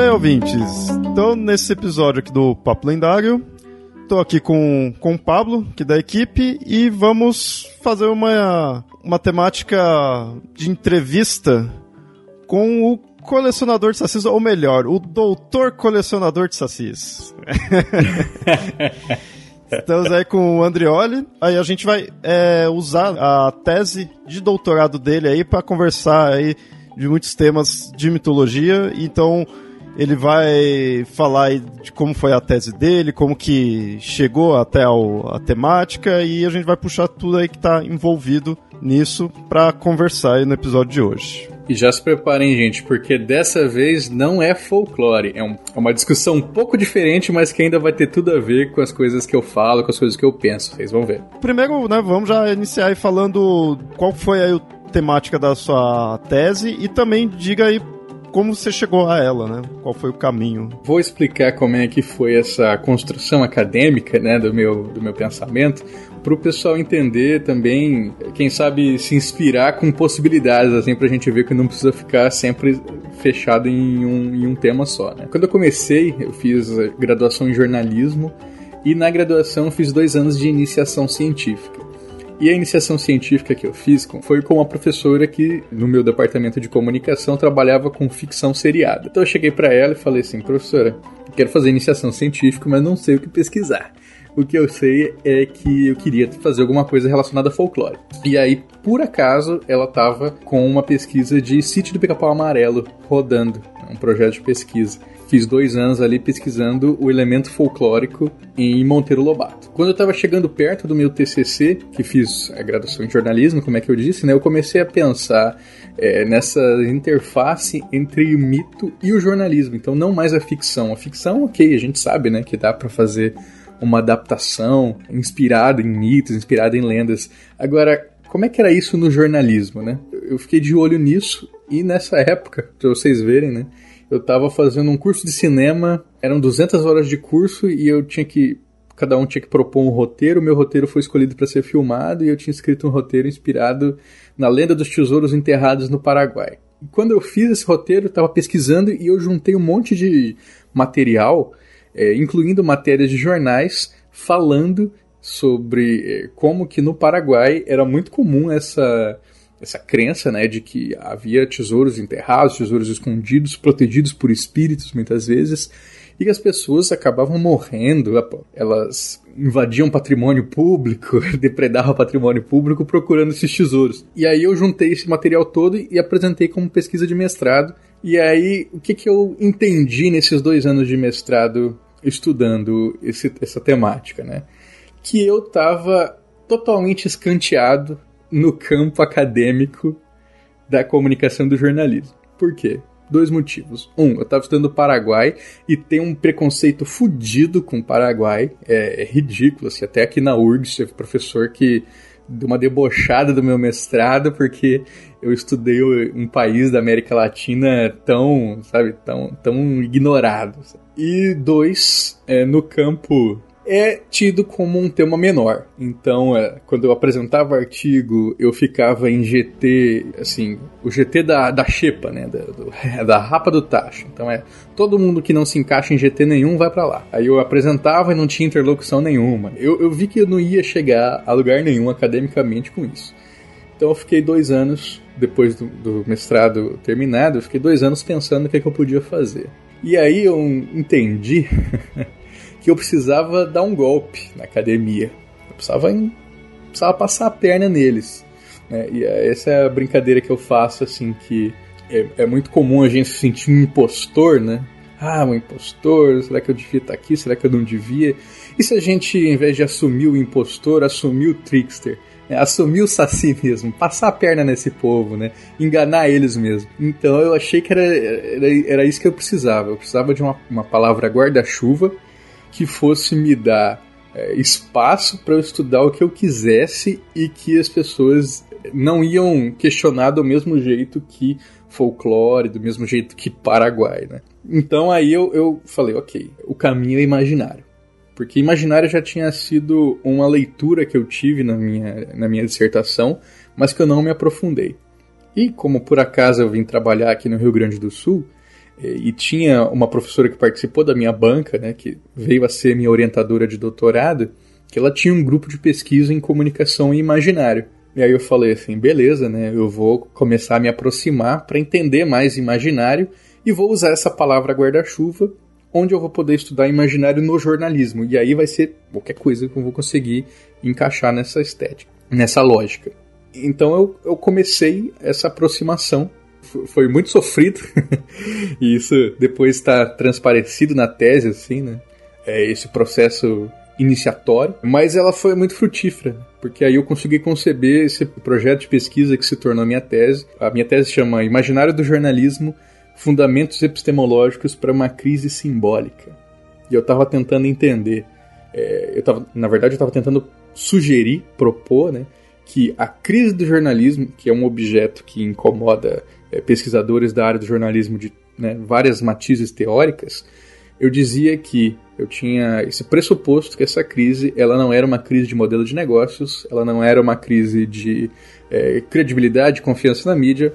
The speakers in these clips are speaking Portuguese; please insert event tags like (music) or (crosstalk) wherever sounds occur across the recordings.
bem, ouvintes. Então, nesse episódio aqui do Papo Lendário, estou aqui com, com o Pablo, que é da equipe, e vamos fazer uma, uma temática de entrevista com o colecionador de sacis, ou melhor, o doutor colecionador de sacis. (laughs) Estamos aí com o Andrioli. Aí a gente vai é, usar a tese de doutorado dele aí para conversar aí de muitos temas de mitologia. Então ele vai falar de como foi a tese dele, como que chegou até a temática e a gente vai puxar tudo aí que está envolvido nisso para conversar aí no episódio de hoje. E já se preparem, gente, porque dessa vez não é folclore. É, um, é, uma discussão um pouco diferente, mas que ainda vai ter tudo a ver com as coisas que eu falo, com as coisas que eu penso. Vocês vão ver. Primeiro, né, vamos já iniciar aí falando qual foi aí a temática da sua tese e também diga aí como você chegou a ela, né? Qual foi o caminho? Vou explicar como é que foi essa construção acadêmica, né, do meu, do meu pensamento, para o pessoal entender também, quem sabe se inspirar com possibilidades, assim, para a gente ver que não precisa ficar sempre fechado em um, em um tema só, né? Quando eu comecei, eu fiz graduação em jornalismo e na graduação fiz dois anos de iniciação científica. E a iniciação científica que eu fiz foi com uma professora que, no meu departamento de comunicação, trabalhava com ficção seriada. Então eu cheguei para ela e falei assim: professora, quero fazer iniciação científica, mas não sei o que pesquisar. O que eu sei é que eu queria fazer alguma coisa relacionada a folclore. E aí, por acaso, ela estava com uma pesquisa de Sítio do Pica-Pau Amarelo rodando, um projeto de pesquisa. Fiz dois anos ali pesquisando o elemento folclórico em Monteiro Lobato. Quando eu estava chegando perto do meu TCC, que fiz a graduação em jornalismo, como é que eu disse, né? Eu comecei a pensar é, nessa interface entre o mito e o jornalismo. Então, não mais a ficção. A ficção, ok, a gente sabe, né, que dá para fazer uma adaptação inspirada em mitos, inspirada em lendas. Agora, como é que era isso no jornalismo, né? Eu fiquei de olho nisso e nessa época, para vocês verem, né? Eu estava fazendo um curso de cinema, eram 200 horas de curso e eu tinha que cada um tinha que propor um roteiro. Meu roteiro foi escolhido para ser filmado e eu tinha escrito um roteiro inspirado na lenda dos tesouros enterrados no Paraguai. E quando eu fiz esse roteiro, eu estava pesquisando e eu juntei um monte de material, é, incluindo matérias de jornais, falando sobre é, como que no Paraguai era muito comum essa essa crença, né, de que havia tesouros enterrados, tesouros escondidos, protegidos por espíritos muitas vezes, e que as pessoas acabavam morrendo, elas invadiam patrimônio público, (laughs) depredavam patrimônio público procurando esses tesouros. E aí eu juntei esse material todo e apresentei como pesquisa de mestrado. E aí, o que, que eu entendi nesses dois anos de mestrado estudando esse, essa temática, né? Que eu estava totalmente escanteado no campo acadêmico da comunicação do jornalismo. Por quê? Dois motivos. Um, eu estava estudando Paraguai e tem um preconceito fudido com o Paraguai. É, é ridículo, assim, até aqui na URGS teve professor que deu uma debochada do meu mestrado porque eu estudei um país da América Latina tão, sabe, tão, tão ignorado. E dois, é, no campo é tido como um tema menor. Então, é, quando eu apresentava artigo, eu ficava em GT, assim, o GT da, da Xepa, né? Da, do, (laughs) da rapa do tacho. Então é todo mundo que não se encaixa em GT nenhum vai para lá. Aí eu apresentava e não tinha interlocução nenhuma. Eu, eu vi que eu não ia chegar a lugar nenhum academicamente com isso. Então eu fiquei dois anos, depois do, do mestrado terminado, eu fiquei dois anos pensando o que, é que eu podia fazer. E aí eu entendi (laughs) que eu precisava dar um golpe na academia. Eu precisava, em, precisava passar a perna neles. Né? E essa é a brincadeira que eu faço, assim, que é, é muito comum a gente se sentir um impostor, né? Ah, um impostor, será que eu devia estar aqui? Será que eu não devia? E se a gente, em vez de assumir o impostor, assumir o trickster? Né? Assumir o saci mesmo, passar a perna nesse povo, né? Enganar eles mesmo. Então eu achei que era, era, era isso que eu precisava. Eu precisava de uma, uma palavra guarda-chuva que fosse me dar é, espaço para eu estudar o que eu quisesse e que as pessoas não iam questionar do mesmo jeito que folclore, do mesmo jeito que Paraguai, né? Então aí eu, eu falei, ok, o caminho é imaginário. Porque imaginário já tinha sido uma leitura que eu tive na minha, na minha dissertação, mas que eu não me aprofundei. E como por acaso eu vim trabalhar aqui no Rio Grande do Sul, e tinha uma professora que participou da minha banca, né, que veio a ser minha orientadora de doutorado, que ela tinha um grupo de pesquisa em comunicação e imaginário. E aí eu falei assim, beleza, né? Eu vou começar a me aproximar para entender mais imaginário e vou usar essa palavra guarda-chuva, onde eu vou poder estudar imaginário no jornalismo. E aí vai ser qualquer coisa que eu vou conseguir encaixar nessa estética, nessa lógica. Então eu, eu comecei essa aproximação. Foi muito sofrido, (laughs) e isso depois está transparecido na tese, assim, né? É esse processo iniciatório, mas ela foi muito frutífera, porque aí eu consegui conceber esse projeto de pesquisa que se tornou a minha tese. A minha tese chama Imaginário do Jornalismo Fundamentos Epistemológicos para uma Crise Simbólica. E eu estava tentando entender, é, eu tava, na verdade, eu estava tentando sugerir, propor, né, que a crise do jornalismo, que é um objeto que incomoda pesquisadores da área do jornalismo de né, várias matizes teóricas, eu dizia que eu tinha esse pressuposto que essa crise ela não era uma crise de modelo de negócios, ela não era uma crise de é, credibilidade, confiança na mídia,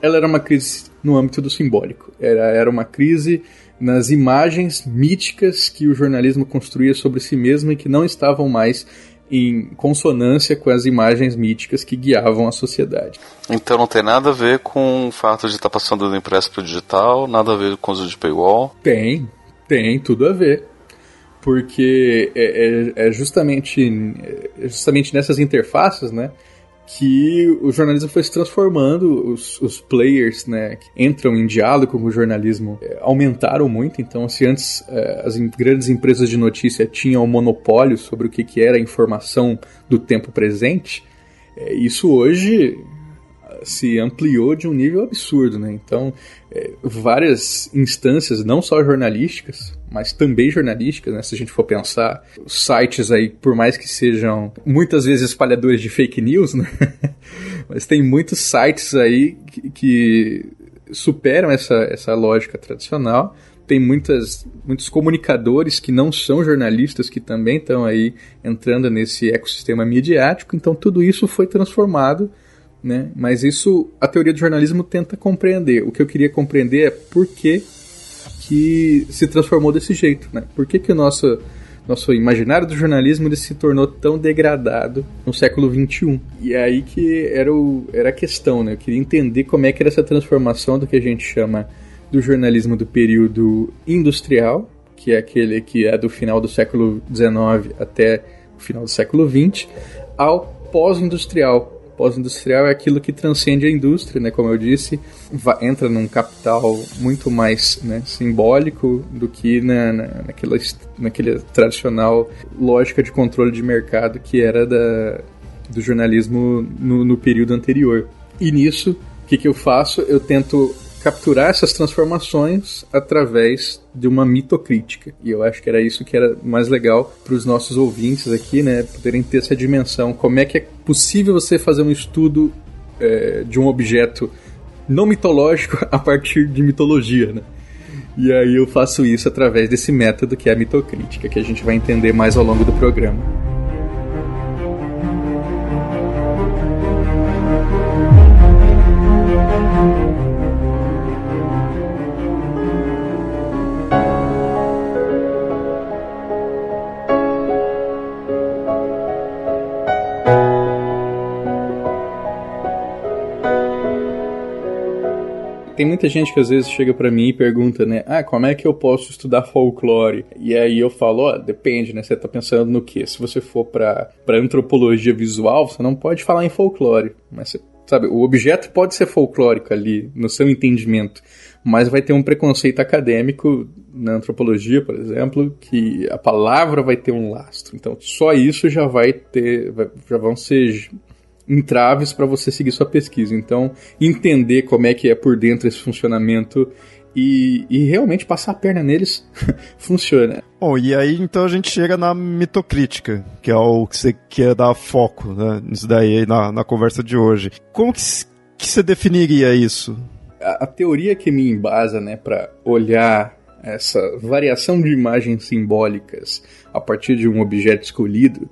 ela era uma crise no âmbito do simbólico. Era, era uma crise nas imagens míticas que o jornalismo construía sobre si mesmo e que não estavam mais em consonância com as imagens míticas que guiavam a sociedade. Então não tem nada a ver com o fato de estar passando do impresso para o digital, nada a ver com o uso de paywall? Tem, tem tudo a ver porque é, é, é, justamente, é justamente nessas interfaces, né, que o jornalismo foi se transformando, os, os players, né, que entram em diálogo com o jornalismo é, aumentaram muito, então se antes é, as grandes empresas de notícia tinham um monopólio sobre o que, que era a informação do tempo presente, é, isso hoje se ampliou de um nível absurdo, né? Então, é, várias instâncias, não só jornalísticas, mas também jornalísticas, né? Se a gente for pensar, sites aí, por mais que sejam muitas vezes espalhadores de fake news, né? (laughs) mas tem muitos sites aí que, que superam essa, essa lógica tradicional tem muitas, muitos comunicadores que não são jornalistas que também estão aí entrando nesse ecossistema midiático, então tudo isso foi transformado né? Mas isso a teoria do jornalismo tenta compreender. O que eu queria compreender é por que, que se transformou desse jeito, né? Por que, que o nosso, nosso imaginário do jornalismo ele se tornou tão degradado no século XXI? E é aí que era, o, era a questão, né? Eu queria entender como é que era essa transformação do que a gente chama do jornalismo do período industrial, que é aquele que é do final do século XIX até o final do século XX, ao pós-industrial, Pós-industrial é aquilo que transcende a indústria, né? Como eu disse, entra num capital muito mais né, simbólico do que na, na, naquela, naquele tradicional lógica de controle de mercado que era da, do jornalismo no, no período anterior. E nisso, o que, que eu faço? Eu tento capturar essas transformações através de uma mitocrítica. E eu acho que era isso que era mais legal para os nossos ouvintes aqui, né, poderem ter essa dimensão. Como é que é possível você fazer um estudo é, de um objeto não mitológico (laughs) a partir de mitologia, né? E aí eu faço isso através desse método que é a mitocrítica, que a gente vai entender mais ao longo do programa. Tem muita gente que às vezes chega para mim e pergunta, né? Ah, como é que eu posso estudar folclore? E aí eu falo, ó, depende, né? Você tá pensando no quê? Se você for para antropologia visual, você não pode falar em folclore, mas você Sabe, o objeto pode ser folclórico ali, no seu entendimento, mas vai ter um preconceito acadêmico na antropologia, por exemplo, que a palavra vai ter um lastro. Então, só isso já vai ter, já vão ser entraves para você seguir sua pesquisa. Então, entender como é que é por dentro esse funcionamento e, e realmente passar a perna neles (laughs) funciona. Bom, e aí então a gente chega na mitocrítica, que é o que você quer dar foco né, nisso daí na, na conversa de hoje. Como que, que você definiria isso? A, a teoria que me embasa né, para olhar essa variação de imagens simbólicas a partir de um objeto escolhido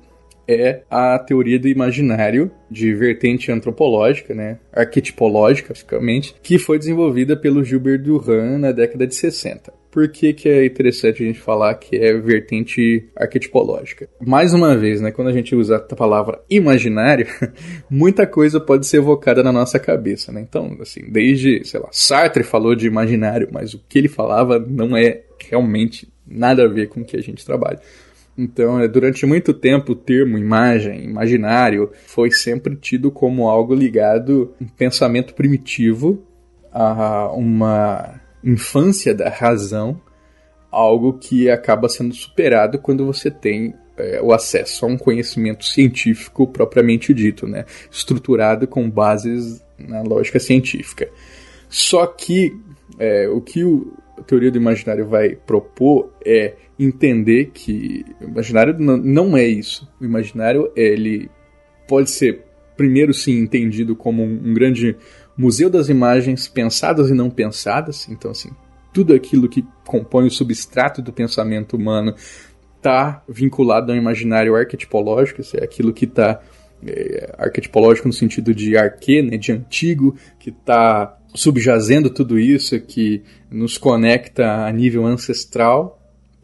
é a teoria do imaginário de vertente antropológica, né, arquetipológica, basicamente, que foi desenvolvida pelo Gilbert Durand na década de 60. Por que, que é interessante a gente falar que é vertente arquetipológica? Mais uma vez, né, quando a gente usa a palavra imaginário, (laughs) muita coisa pode ser evocada na nossa cabeça, né? Então, assim, desde, sei lá, Sartre falou de imaginário, mas o que ele falava não é realmente nada a ver com o que a gente trabalha. Então, é, durante muito tempo, o termo imagem, imaginário, foi sempre tido como algo ligado a um pensamento primitivo, a uma infância da razão, algo que acaba sendo superado quando você tem é, o acesso a um conhecimento científico propriamente dito, né? estruturado com bases na lógica científica. Só que é, o que o, a teoria do imaginário vai propor é entender que o imaginário não é isso. O imaginário, ele pode ser, primeiro sim, entendido como um, um grande museu das imagens pensadas e não pensadas. Então, assim, tudo aquilo que compõe o substrato do pensamento humano está vinculado ao imaginário arquetipológico, isso é aquilo que está é, arquetipológico no sentido de arque, né, de antigo, que está subjazendo tudo isso, que nos conecta a nível ancestral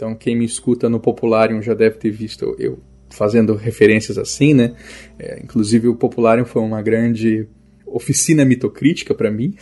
então, quem me escuta no Popularium já deve ter visto eu fazendo referências assim, né? É, inclusive, o Popularium foi uma grande oficina mitocrítica para mim,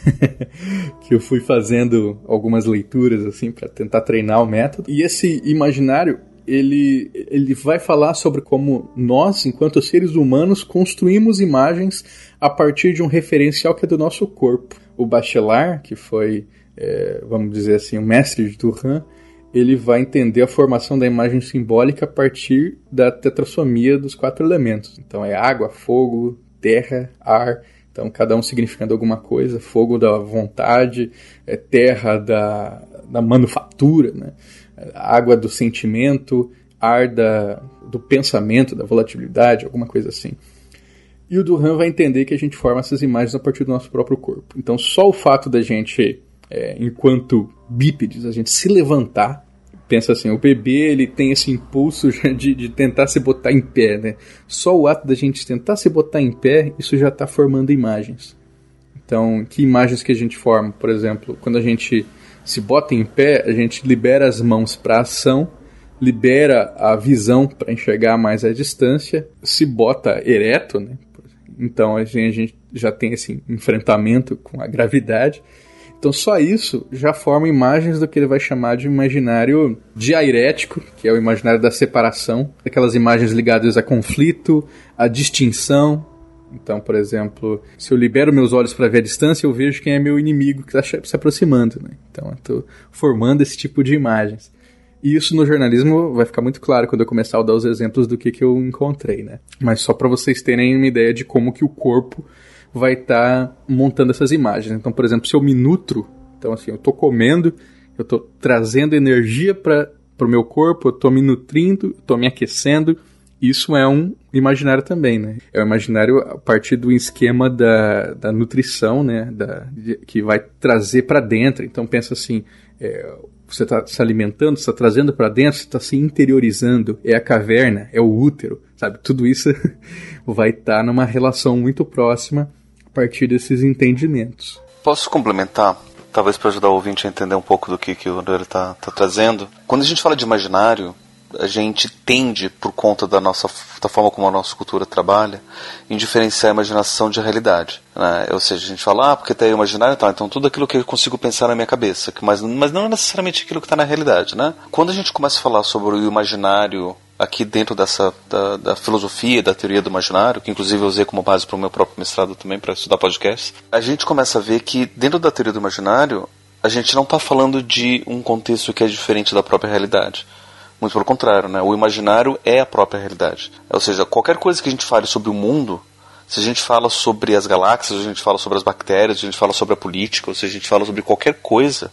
(laughs) que eu fui fazendo algumas leituras assim para tentar treinar o método. E esse imaginário ele, ele vai falar sobre como nós, enquanto seres humanos, construímos imagens a partir de um referencial que é do nosso corpo. O Bachelard, que foi, é, vamos dizer assim, o mestre de Turan, ele vai entender a formação da imagem simbólica a partir da tetrassomia dos quatro elementos. Então é água, fogo, terra, ar. Então cada um significando alguma coisa. Fogo da vontade, é terra da, da manufatura, né? água do sentimento, ar da, do pensamento, da volatilidade, alguma coisa assim. E o Duran vai entender que a gente forma essas imagens a partir do nosso próprio corpo. Então só o fato da gente é, enquanto bípedes, a gente se levantar. Pensa assim, o bebê ele tem esse impulso (laughs) de, de tentar se botar em pé, né? Só o ato da gente tentar se botar em pé, isso já está formando imagens. Então, que imagens que a gente forma? Por exemplo, quando a gente se bota em pé, a gente libera as mãos para ação, libera a visão para enxergar mais a distância, se bota ereto, né? Então a gente já tem esse enfrentamento com a gravidade então só isso já forma imagens do que ele vai chamar de imaginário diairético, que é o imaginário da separação, aquelas imagens ligadas a conflito, a distinção. Então, por exemplo, se eu libero meus olhos para ver a distância, eu vejo quem é meu inimigo que está se aproximando. Né? Então, eu estou formando esse tipo de imagens. E isso no jornalismo vai ficar muito claro quando eu começar a dar os exemplos do que, que eu encontrei, né? Mas só para vocês terem uma ideia de como que o corpo vai estar tá montando essas imagens. Então, por exemplo, se eu me nutro, então assim, eu estou comendo, eu estou trazendo energia para o meu corpo, eu estou me nutrindo, estou me aquecendo, isso é um imaginário também, né? É um imaginário a partir do esquema da, da nutrição, né? Da, de, que vai trazer para dentro. Então pensa assim, é, você está se alimentando, está trazendo para dentro, você está se interiorizando. É a caverna, é o útero, sabe? Tudo isso (laughs) vai estar tá numa relação muito próxima partir desses entendimentos. Posso complementar? Talvez para ajudar o ouvinte a entender um pouco do que, que o André está tá trazendo. Quando a gente fala de imaginário, a gente tende, por conta da nossa da forma como a nossa cultura trabalha, em diferenciar a imaginação de realidade. Né? Ou seja, a gente fala, ah, porque tem imaginário, tá, então tudo aquilo que eu consigo pensar na minha cabeça, mas, mas não necessariamente aquilo que está na realidade. Né? Quando a gente começa a falar sobre o imaginário aqui dentro dessa da, da filosofia, da teoria do imaginário, que inclusive eu usei como base para o meu próprio mestrado também para estudar podcast, a gente começa a ver que dentro da teoria do imaginário a gente não está falando de um contexto que é diferente da própria realidade. Muito pelo contrário, né? O imaginário é a própria realidade. Ou seja, qualquer coisa que a gente fale sobre o mundo, se a gente fala sobre as galáxias, a gente fala sobre as bactérias, a gente fala sobre a política, ou se a gente fala sobre qualquer coisa,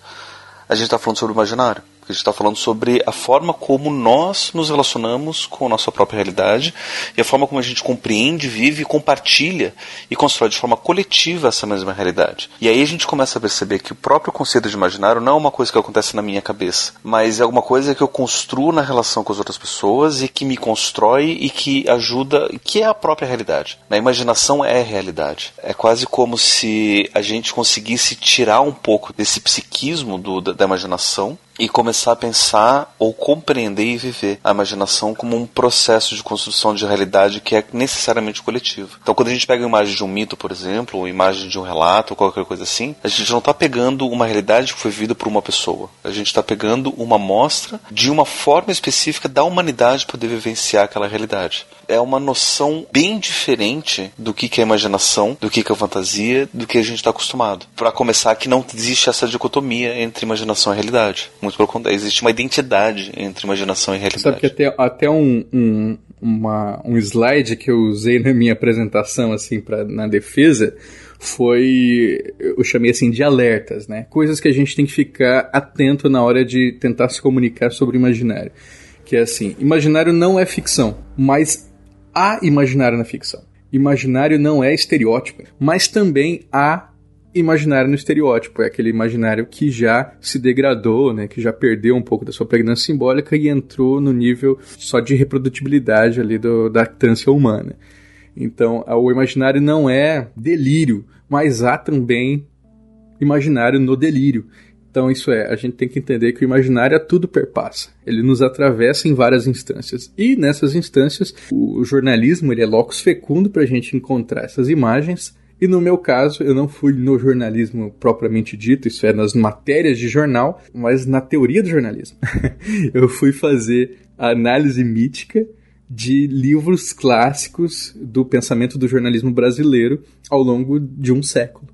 a gente está falando sobre o imaginário. A gente está falando sobre a forma como nós nos relacionamos com a nossa própria realidade e a forma como a gente compreende, vive, compartilha e constrói de forma coletiva essa mesma realidade. E aí a gente começa a perceber que o próprio conceito de imaginário não é uma coisa que acontece na minha cabeça, mas é alguma coisa que eu construo na relação com as outras pessoas e que me constrói e que ajuda, que é a própria realidade. A imaginação é a realidade. É quase como se a gente conseguisse tirar um pouco desse psiquismo do, da, da imaginação e começar a pensar ou compreender e viver a imaginação como um processo de construção de realidade que é necessariamente coletivo. Então, quando a gente pega a imagem de um mito, por exemplo, ou imagem de um relato, ou qualquer coisa assim, a gente não está pegando uma realidade que foi vivida por uma pessoa. A gente está pegando uma amostra de uma forma específica da humanidade poder vivenciar aquela realidade é uma noção bem diferente do que, que é imaginação, do que, que é fantasia, do que a gente está acostumado. Para começar, que não existe essa dicotomia entre imaginação e realidade. Muito pelo contrário, existe uma identidade entre imaginação e realidade. Sabe que até, até um, um, uma, um slide que eu usei na minha apresentação, assim, pra, na defesa, foi eu chamei assim de alertas, né? Coisas que a gente tem que ficar atento na hora de tentar se comunicar sobre o imaginário. Que é assim, imaginário não é ficção, mas há imaginário na ficção. Imaginário não é estereótipo, mas também há imaginário no estereótipo, é aquele imaginário que já se degradou, né, que já perdeu um pouco da sua pregnância simbólica e entrou no nível só de reprodutibilidade ali do, da lactância humana. Então, o imaginário não é delírio, mas há também imaginário no delírio. Então, isso é, a gente tem que entender que o imaginário a tudo perpassa. Ele nos atravessa em várias instâncias. E nessas instâncias, o jornalismo ele é locus fecundo para a gente encontrar essas imagens. E no meu caso, eu não fui no jornalismo propriamente dito, isso é, nas matérias de jornal, mas na teoria do jornalismo. (laughs) eu fui fazer a análise mítica de livros clássicos do pensamento do jornalismo brasileiro ao longo de um século.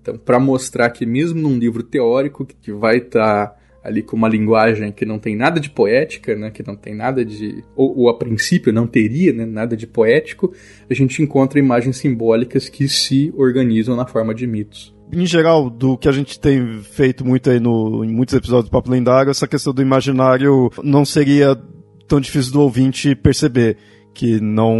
Então, para mostrar que mesmo num livro teórico que vai estar tá ali com uma linguagem que não tem nada de poética, né, que não tem nada de ou, ou a princípio não teria né, nada de poético, a gente encontra imagens simbólicas que se organizam na forma de mitos em geral, do que a gente tem feito muito aí no, em muitos episódios do Papo Lendário, essa questão do imaginário não seria tão difícil do ouvinte perceber que não,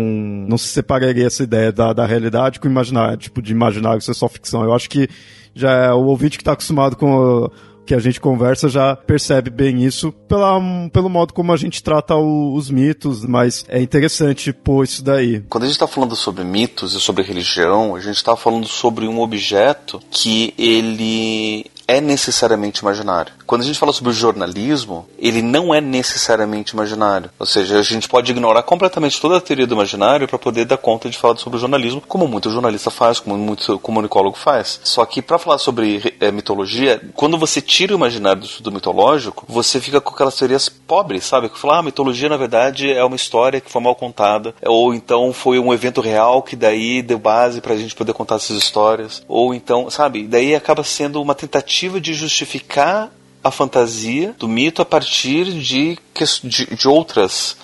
não se separaria essa ideia da, da realidade com o imaginário, tipo, de imaginário ser só ficção. Eu acho que já é o ouvinte que está acostumado com que a gente conversa já percebe bem isso pela, pelo modo como a gente trata o, os mitos, mas é interessante pôr isso daí. Quando a gente está falando sobre mitos e sobre religião, a gente está falando sobre um objeto que ele é necessariamente imaginário. Quando a gente fala sobre o jornalismo, ele não é necessariamente imaginário. Ou seja, a gente pode ignorar completamente toda a teoria do imaginário para poder dar conta de falar sobre o jornalismo, como muito jornalista faz, como muito comunicólogo faz. Só que para falar sobre é, mitologia, quando você tira o imaginário do estudo mitológico, você fica com aquelas teorias pobres, sabe? Que fala, ah, mitologia na verdade é uma história que foi mal contada, ou então foi um evento real que daí deu base para a gente poder contar essas histórias, ou então, sabe? Daí acaba sendo uma tentativa tentativa de justificar a fantasia do mito a partir de, de, de outras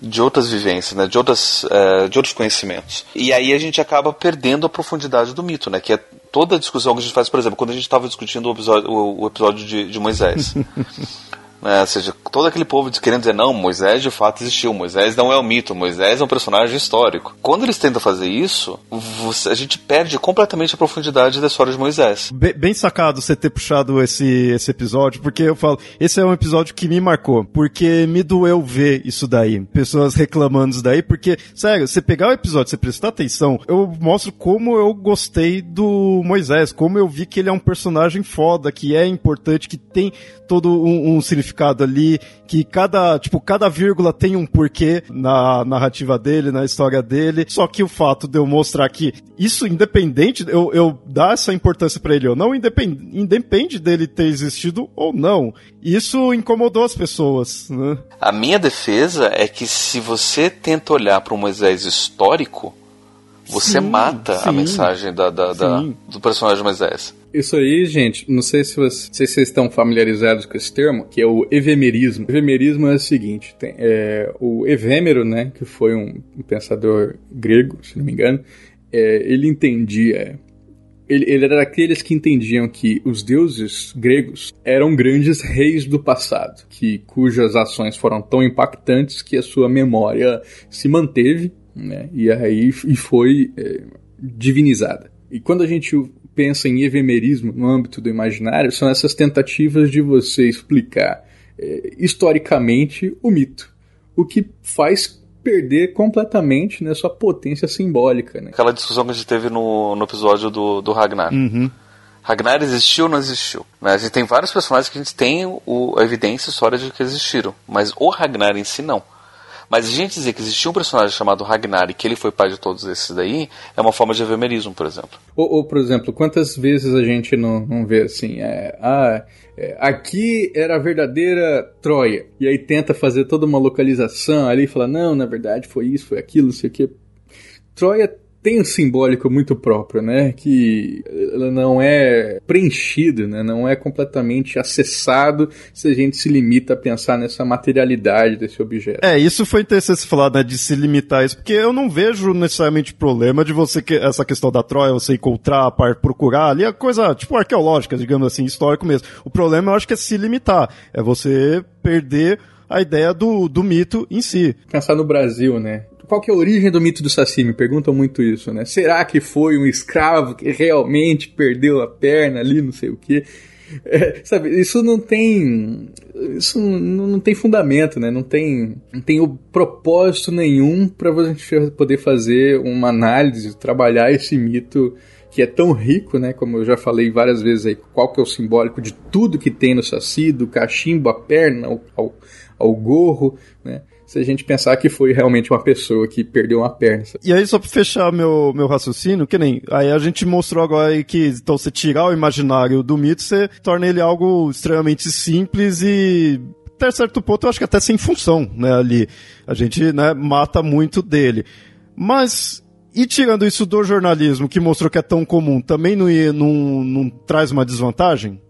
de outras vivências, né, de, outras, uh, de outros conhecimentos. E aí a gente acaba perdendo a profundidade do mito, né, que é toda a discussão que a gente faz, por exemplo, quando a gente estava discutindo o episódio, o, o episódio de, de Moisés. (laughs) É, ou seja, todo aquele povo querendo dizer, não, Moisés de fato existiu, Moisés não é um mito, Moisés é um personagem histórico. Quando eles tentam fazer isso, você, a gente perde completamente a profundidade da história de Moisés. Bem, bem, sacado você ter puxado esse, esse episódio, porque eu falo, esse é um episódio que me marcou, porque me doeu ver isso daí, pessoas reclamando isso daí, porque, sério, você pegar o episódio, você prestar atenção, eu mostro como eu gostei do Moisés, como eu vi que ele é um personagem foda, que é importante, que tem todo um, um significado significado ali, que cada, tipo, cada vírgula tem um porquê na narrativa dele, na história dele. Só que o fato de eu mostrar que isso independente, eu, eu dar essa importância para ele ou não, independe, independe dele ter existido ou não. Isso incomodou as pessoas, né? A minha defesa é que se você tenta olhar para um Moisés histórico, você sim, mata sim, a mensagem da, da, da, do personagem Moisés. Isso aí, gente, não sei se, você, se vocês estão familiarizados com esse termo, que é o evemerismo. O evemerismo é o seguinte: tem, é, o Evêmero, né, que foi um, um pensador grego, se não me engano, é, ele entendia. Ele, ele era daqueles que entendiam que os deuses gregos eram grandes reis do passado, que cujas ações foram tão impactantes que a sua memória se manteve né? E aí e foi é, divinizada. E quando a gente pensa em evemerismo no âmbito do imaginário, são essas tentativas de você explicar é, historicamente o mito, o que faz perder completamente né, sua potência simbólica. Né? Aquela discussão que a gente teve no, no episódio do, do Ragnar. Uhum. Ragnar existiu ou não existiu? Né? A gente tem vários personagens que a gente tem o, a evidência, história de que existiram, mas o Ragnar em si não. Mas a gente dizer que existia um personagem chamado Ragnar e que ele foi pai de todos esses daí é uma forma de evemerismo, por exemplo. Ou, ou por exemplo, quantas vezes a gente não, não vê assim, é, ah, é, aqui era a verdadeira Troia, e aí tenta fazer toda uma localização ali e fala, não, na verdade foi isso, foi aquilo, não sei o que. Troia tem um simbólico muito próprio, né? Que ela não é preenchido, né? Não é completamente acessado se a gente se limita a pensar nessa materialidade desse objeto. É, isso foi interessante falar, né? De se limitar a isso, porque eu não vejo necessariamente problema de você que essa questão da Troia, você encontrar, procurar ali, a coisa tipo arqueológica, digamos assim, histórico mesmo. O problema eu acho que é se limitar, é você perder a ideia do, do mito em si. Pensar no Brasil, né? Qual que é a origem do mito do Saci? Me perguntam muito isso, né? Será que foi um escravo que realmente perdeu a perna ali, não sei o quê? É, sabe, isso não tem. Isso não, não, tem fundamento, né? Não tem, não tem o propósito nenhum para você poder fazer uma análise, trabalhar esse mito que é tão rico, né? Como eu já falei várias vezes aí, qual que é o simbólico de tudo que tem no Saci, do cachimbo, a perna, ao, ao, ao gorro, né? Se a gente pensar que foi realmente uma pessoa que perdeu uma perna. E aí, só pra fechar meu, meu raciocínio, que nem. Aí a gente mostrou agora que então, você tirar o imaginário do mito, você torna ele algo extremamente simples e até certo ponto eu acho que até sem função, né, ali. A gente, né, mata muito dele. Mas, e tirando isso do jornalismo, que mostrou que é tão comum, também não, não, não traz uma desvantagem?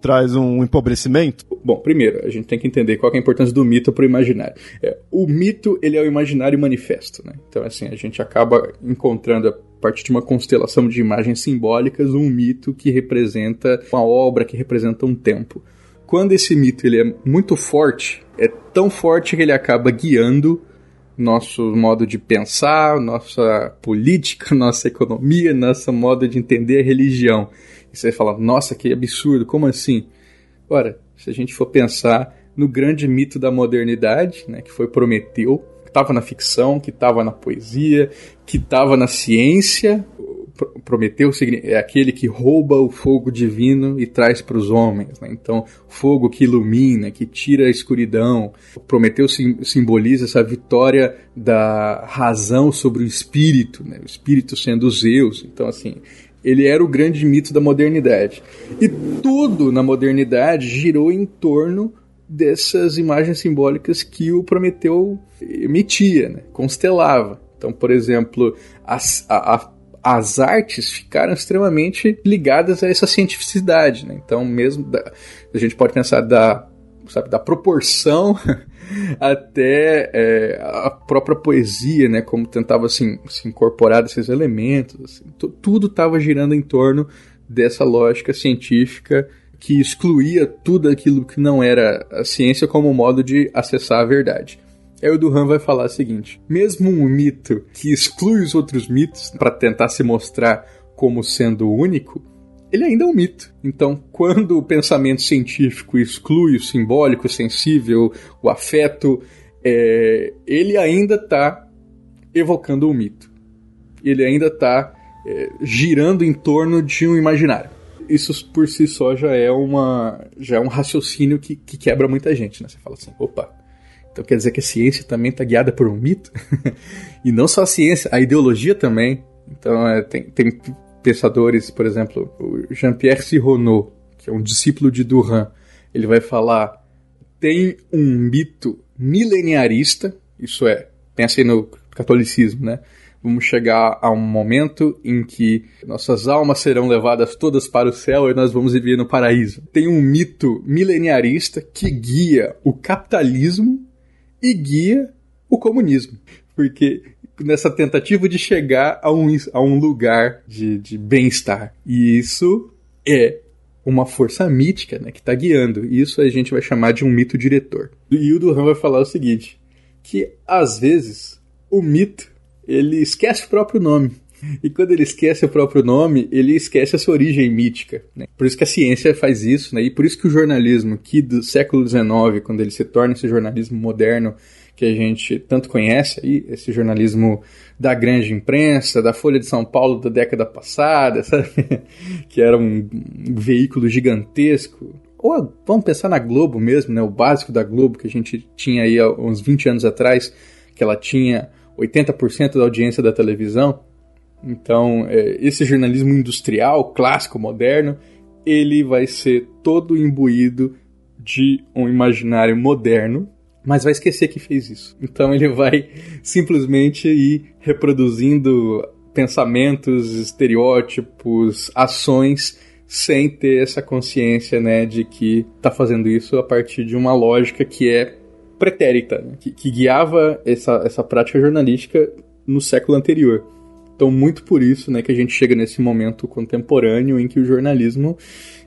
Traz um empobrecimento? Bom, primeiro, a gente tem que entender qual é a importância do mito para o imaginário. É, o mito, ele é o imaginário manifesto, né? Então, assim, a gente acaba encontrando a partir de uma constelação de imagens simbólicas um mito que representa uma obra, que representa um tempo. Quando esse mito ele é muito forte, é tão forte que ele acaba guiando nosso modo de pensar, nossa política, (laughs) nossa economia, nosso modo de entender a religião. E você fala, nossa, que absurdo, como assim? Ora, se a gente for pensar no grande mito da modernidade, né, que foi Prometeu, que estava na ficção, que estava na poesia, que estava na ciência. Prometeu é aquele que rouba o fogo divino e traz para os homens. Né? Então, fogo que ilumina, que tira a escuridão. Prometeu simboliza essa vitória da razão sobre o espírito, né? o espírito sendo Zeus. Então, assim, ele era o grande mito da modernidade. E tudo na modernidade girou em torno dessas imagens simbólicas que o Prometeu emitia, né? constelava. Então, por exemplo, as, a, a, as artes ficaram extremamente ligadas a essa cientificidade. Né? Então, mesmo da, a gente pode pensar da, sabe, da proporção (laughs) até é, a própria poesia, né, como tentava assim, se incorporar desses elementos, assim, tudo estava girando em torno dessa lógica científica que excluía tudo aquilo que não era a ciência como modo de acessar a verdade. Aí o Duhan vai falar o seguinte: mesmo um mito que exclui os outros mitos para tentar se mostrar como sendo único, ele ainda é um mito. Então, quando o pensamento científico exclui o simbólico, o sensível, o afeto, é, ele ainda está evocando um mito. Ele ainda está é, girando em torno de um imaginário. isso por si só já é uma já é um raciocínio que, que quebra muita gente, né? Você fala assim, opa, então quer dizer que a ciência também está guiada por um mito? (laughs) e não só a ciência, a ideologia também. Então é, tem, tem pensadores, por exemplo, Jean-Pierre Sironot, que é um discípulo de Durkheim, ele vai falar tem um mito mileniarista, isso é, pensa aí no catolicismo, né? Vamos chegar a um momento em que nossas almas serão levadas todas para o céu e nós vamos viver no paraíso. Tem um mito mileniarista que guia o capitalismo e guia o comunismo. Porque nessa tentativa de chegar a um, a um lugar de, de bem-estar. E isso é uma força mítica né, que está guiando. Isso a gente vai chamar de um mito diretor. E o Duran vai falar o seguinte: que às vezes o mito ele esquece o próprio nome. E quando ele esquece o próprio nome, ele esquece a sua origem mítica. Né? Por isso que a ciência faz isso, né? e por isso que o jornalismo, que do século XIX, quando ele se torna esse jornalismo moderno que a gente tanto conhece, aí, esse jornalismo da grande imprensa, da Folha de São Paulo da década passada, (laughs) sabe? que era um, veículo gigantesco. Ou vamos pensar na Globo mesmo, né? o básico da Globo que a gente tinha aí há uns 20 anos atrás, que ela tinha 80% da audiência da televisão. Então, é, esse jornalismo industrial, clássico, moderno, ele vai ser todo imbuído de um imaginário moderno, mas vai esquecer que fez isso. Então ele vai simplesmente ir reproduzindo pensamentos, estereótipos, ações sem ter essa consciência, né, de que está fazendo isso a partir de uma lógica que é pretérita, né? que, que, guiava essa, essa prática jornalística no século anterior. Então, muito por isso né, que a gente chega nesse momento contemporâneo em que o jornalismo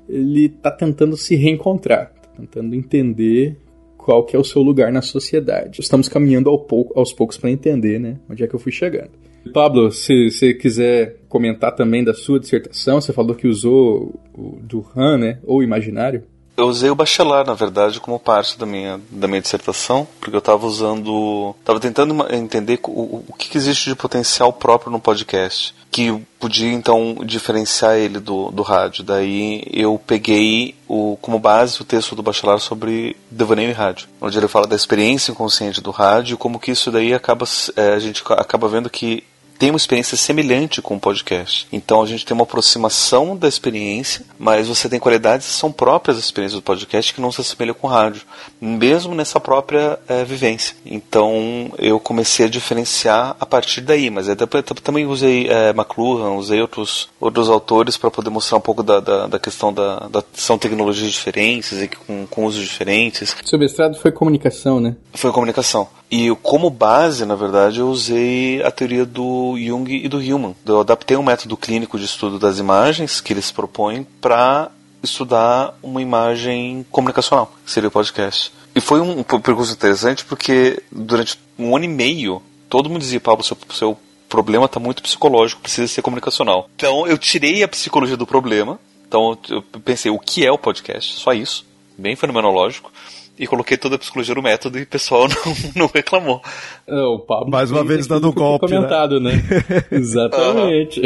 ele está tentando se reencontrar, tá tentando entender qual que é o seu lugar na sociedade. Estamos caminhando ao pouco, aos poucos para entender né, onde é que eu fui chegando. Pablo, se você quiser comentar também da sua dissertação, você falou que usou o Duran, né, ou imaginário. Eu usei o Bachelor, na verdade, como parte da minha, da minha dissertação, porque eu estava usando. estava tentando entender o, o que, existe de potencial próprio no podcast, que podia então diferenciar ele do, do rádio. Daí eu peguei o, como base o texto do Bachelor sobre devaneio e rádio, onde ele fala da experiência inconsciente do rádio, como que isso daí acaba. É, a gente acaba vendo que tem uma experiência semelhante com o podcast. Então a gente tem uma aproximação da experiência, mas você tem qualidades que são próprias da experiência do podcast que não se assemelham com o rádio, mesmo nessa própria é, vivência. Então eu comecei a diferenciar a partir daí, mas eu também usei é, McLuhan, usei outros, outros autores para poder mostrar um pouco da, da, da questão da, da, São tecnologias diferentes e com, com usos diferentes. Seu mestrado foi comunicação, né? Foi comunicação. E como base, na verdade, eu usei a teoria do Jung e do Hillman. Eu adaptei um método clínico de estudo das imagens que eles propõem para estudar uma imagem comunicacional, que seria o podcast. E foi um percurso interessante porque durante um ano e meio todo mundo dizia, Pablo, seu, seu problema está muito psicológico, precisa ser comunicacional. Então eu tirei a psicologia do problema. Então eu pensei, o que é o podcast? Só isso, bem fenomenológico e coloquei toda a psicologia no método e o pessoal (laughs) não, não reclamou. É, o Pablo Mais uma vez dando um golpe. Né? Comentado, né? né? (laughs) Exatamente.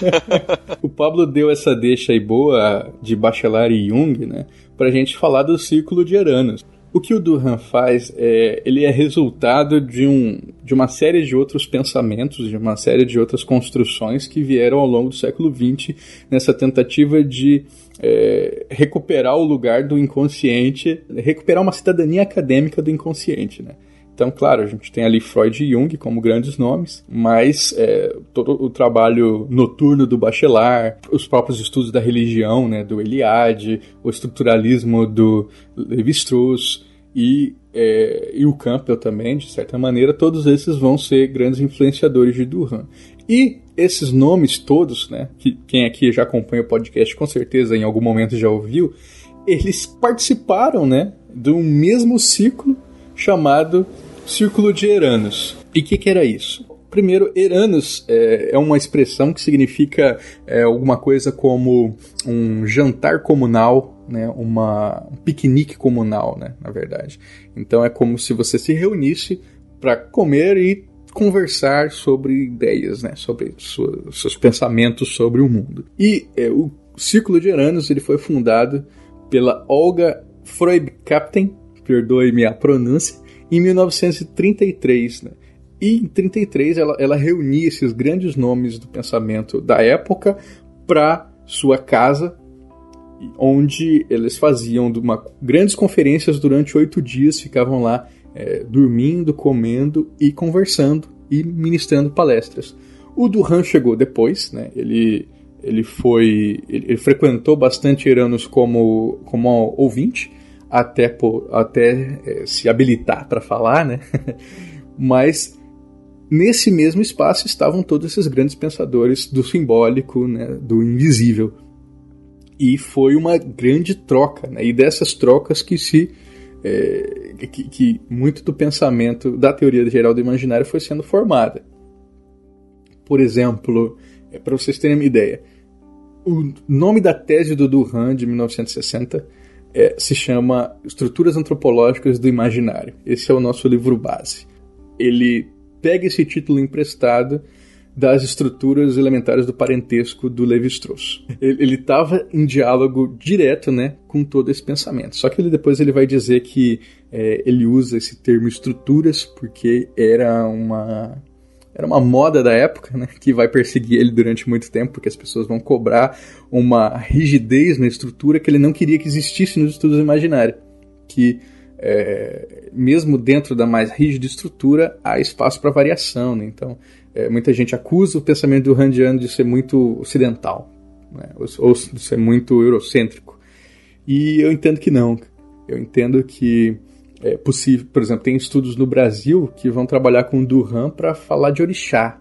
(laughs) o Pablo deu essa deixa aí boa de Bachelard e Jung, né? Pra gente falar do círculo de Eranos. O que o Durham faz é, ele é resultado de, um, de uma série de outros pensamentos, de uma série de outras construções que vieram ao longo do século XX nessa tentativa de é, recuperar o lugar do inconsciente, recuperar uma cidadania acadêmica do inconsciente, né? Então, claro, a gente tem ali Freud e Jung como grandes nomes, mas é, todo o trabalho noturno do Bachelard, os próprios estudos da religião, né, do Eliade, o estruturalismo do Levi-Strauss e, é, e o Campbell também, de certa maneira, todos esses vão ser grandes influenciadores de Durham. E esses nomes todos, né, que quem aqui já acompanha o podcast com certeza em algum momento já ouviu, eles participaram, né, do mesmo ciclo chamado Círculo de Eranos. E o que, que, era isso? Primeiro, Eranos é, é uma expressão que significa é, alguma coisa como um jantar comunal, né, uma, um piquenique comunal, né, na verdade. Então é como se você se reunisse para comer e conversar sobre ideias, né, sobre sua, seus pensamentos sobre o mundo. E é, o Círculo de Eranos ele foi fundado pela Olga Freud-Captain, perdoe-me a pronúncia, em 1933. Né? E em 33 ela, ela reunia esses grandes nomes do pensamento da época para sua casa, onde eles faziam uma, grandes conferências durante oito dias, ficavam lá é, dormindo, comendo e conversando e ministrando palestras. O Duran chegou depois, né? ele, ele foi. Ele, ele frequentou bastante Iranos como, como ouvinte, até, até é, se habilitar para falar, né? (laughs) Mas nesse mesmo espaço estavam todos esses grandes pensadores do simbólico, né, do invisível. E foi uma grande troca, né? e dessas trocas que se é, que, que, muito do pensamento da teoria geral do imaginário foi sendo formada. Por exemplo, é, para vocês terem uma ideia, o nome da tese do Duran de 1960 é, se chama Estruturas Antropológicas do Imaginário. Esse é o nosso livro base. Ele pega esse título emprestado das estruturas elementares do parentesco do Levi-Strauss. Ele estava em diálogo direto, né, com todo esse pensamento. Só que ele depois ele vai dizer que é, ele usa esse termo estruturas porque era uma era uma moda da época, né, que vai perseguir ele durante muito tempo, porque as pessoas vão cobrar uma rigidez na estrutura que ele não queria que existisse nos estudos imaginários, que é, mesmo dentro da mais rígida estrutura há espaço para variação, né? então é, muita gente acusa o pensamento do Randiano de ser muito ocidental, né? ou, ou de ser muito eurocêntrico, e eu entendo que não. Eu entendo que é possível, por exemplo, tem estudos no Brasil que vão trabalhar com Duran para falar de orixá,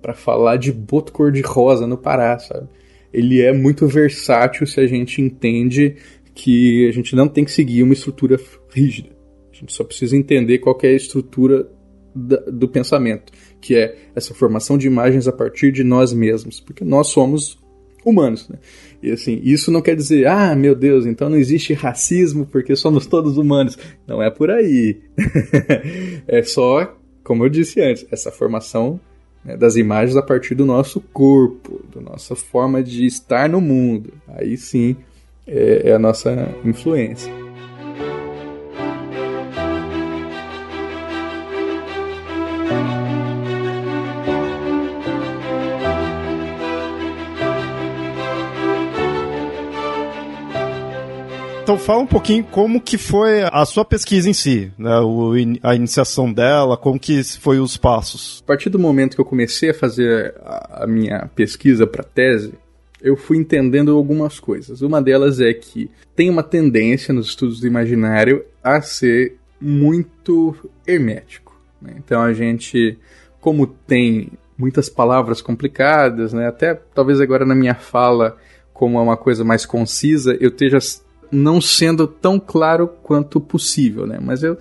para falar de boto cor-de-rosa no Pará, sabe? Ele é muito versátil se a gente entende que a gente não tem que seguir uma estrutura rígida. A gente só precisa entender qual é a estrutura da, do pensamento, que é essa formação de imagens a partir de nós mesmos, porque nós somos humanos. Né? E assim, isso não quer dizer, ah, meu Deus, então não existe racismo porque somos todos humanos. Não é por aí. (laughs) é só, como eu disse antes, essa formação né, das imagens a partir do nosso corpo, da nossa forma de estar no mundo. Aí sim é, é a nossa influência. Então fala um pouquinho como que foi a sua pesquisa em si, né? O, a iniciação dela, como que foi os passos. A partir do momento que eu comecei a fazer a, minha pesquisa para tese, eu fui entendendo algumas coisas. Uma delas é que tem uma tendência nos estudos do imaginário a ser muito hermético. Né? Então a gente, como tem muitas palavras complicadas, né? até talvez agora na minha fala, como é uma coisa mais concisa, eu esteja não sendo tão claro quanto possível, né? Mas eu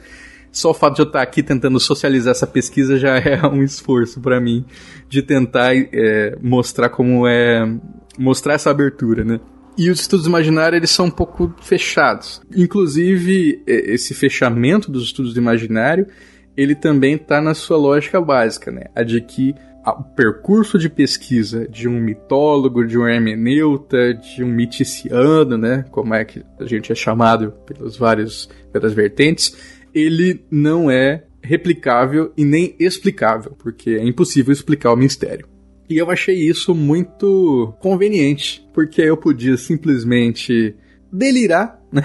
só o fato de eu estar aqui tentando socializar essa pesquisa já (laughs) é um esforço para mim de tentar é, mostrar como é mostrar essa abertura, né? E os estudos imaginários eles são um pouco fechados. Inclusive esse fechamento dos estudos do imaginário ele também está na sua lógica básica, né? A de que o percurso de pesquisa de um mitólogo, de um hermeneuta, de um miticiano, né, como é que a gente é chamado pelos vários pelas vertentes, ele não é replicável e nem explicável, porque é impossível explicar o mistério. E eu achei isso muito conveniente, porque eu podia simplesmente delirar né,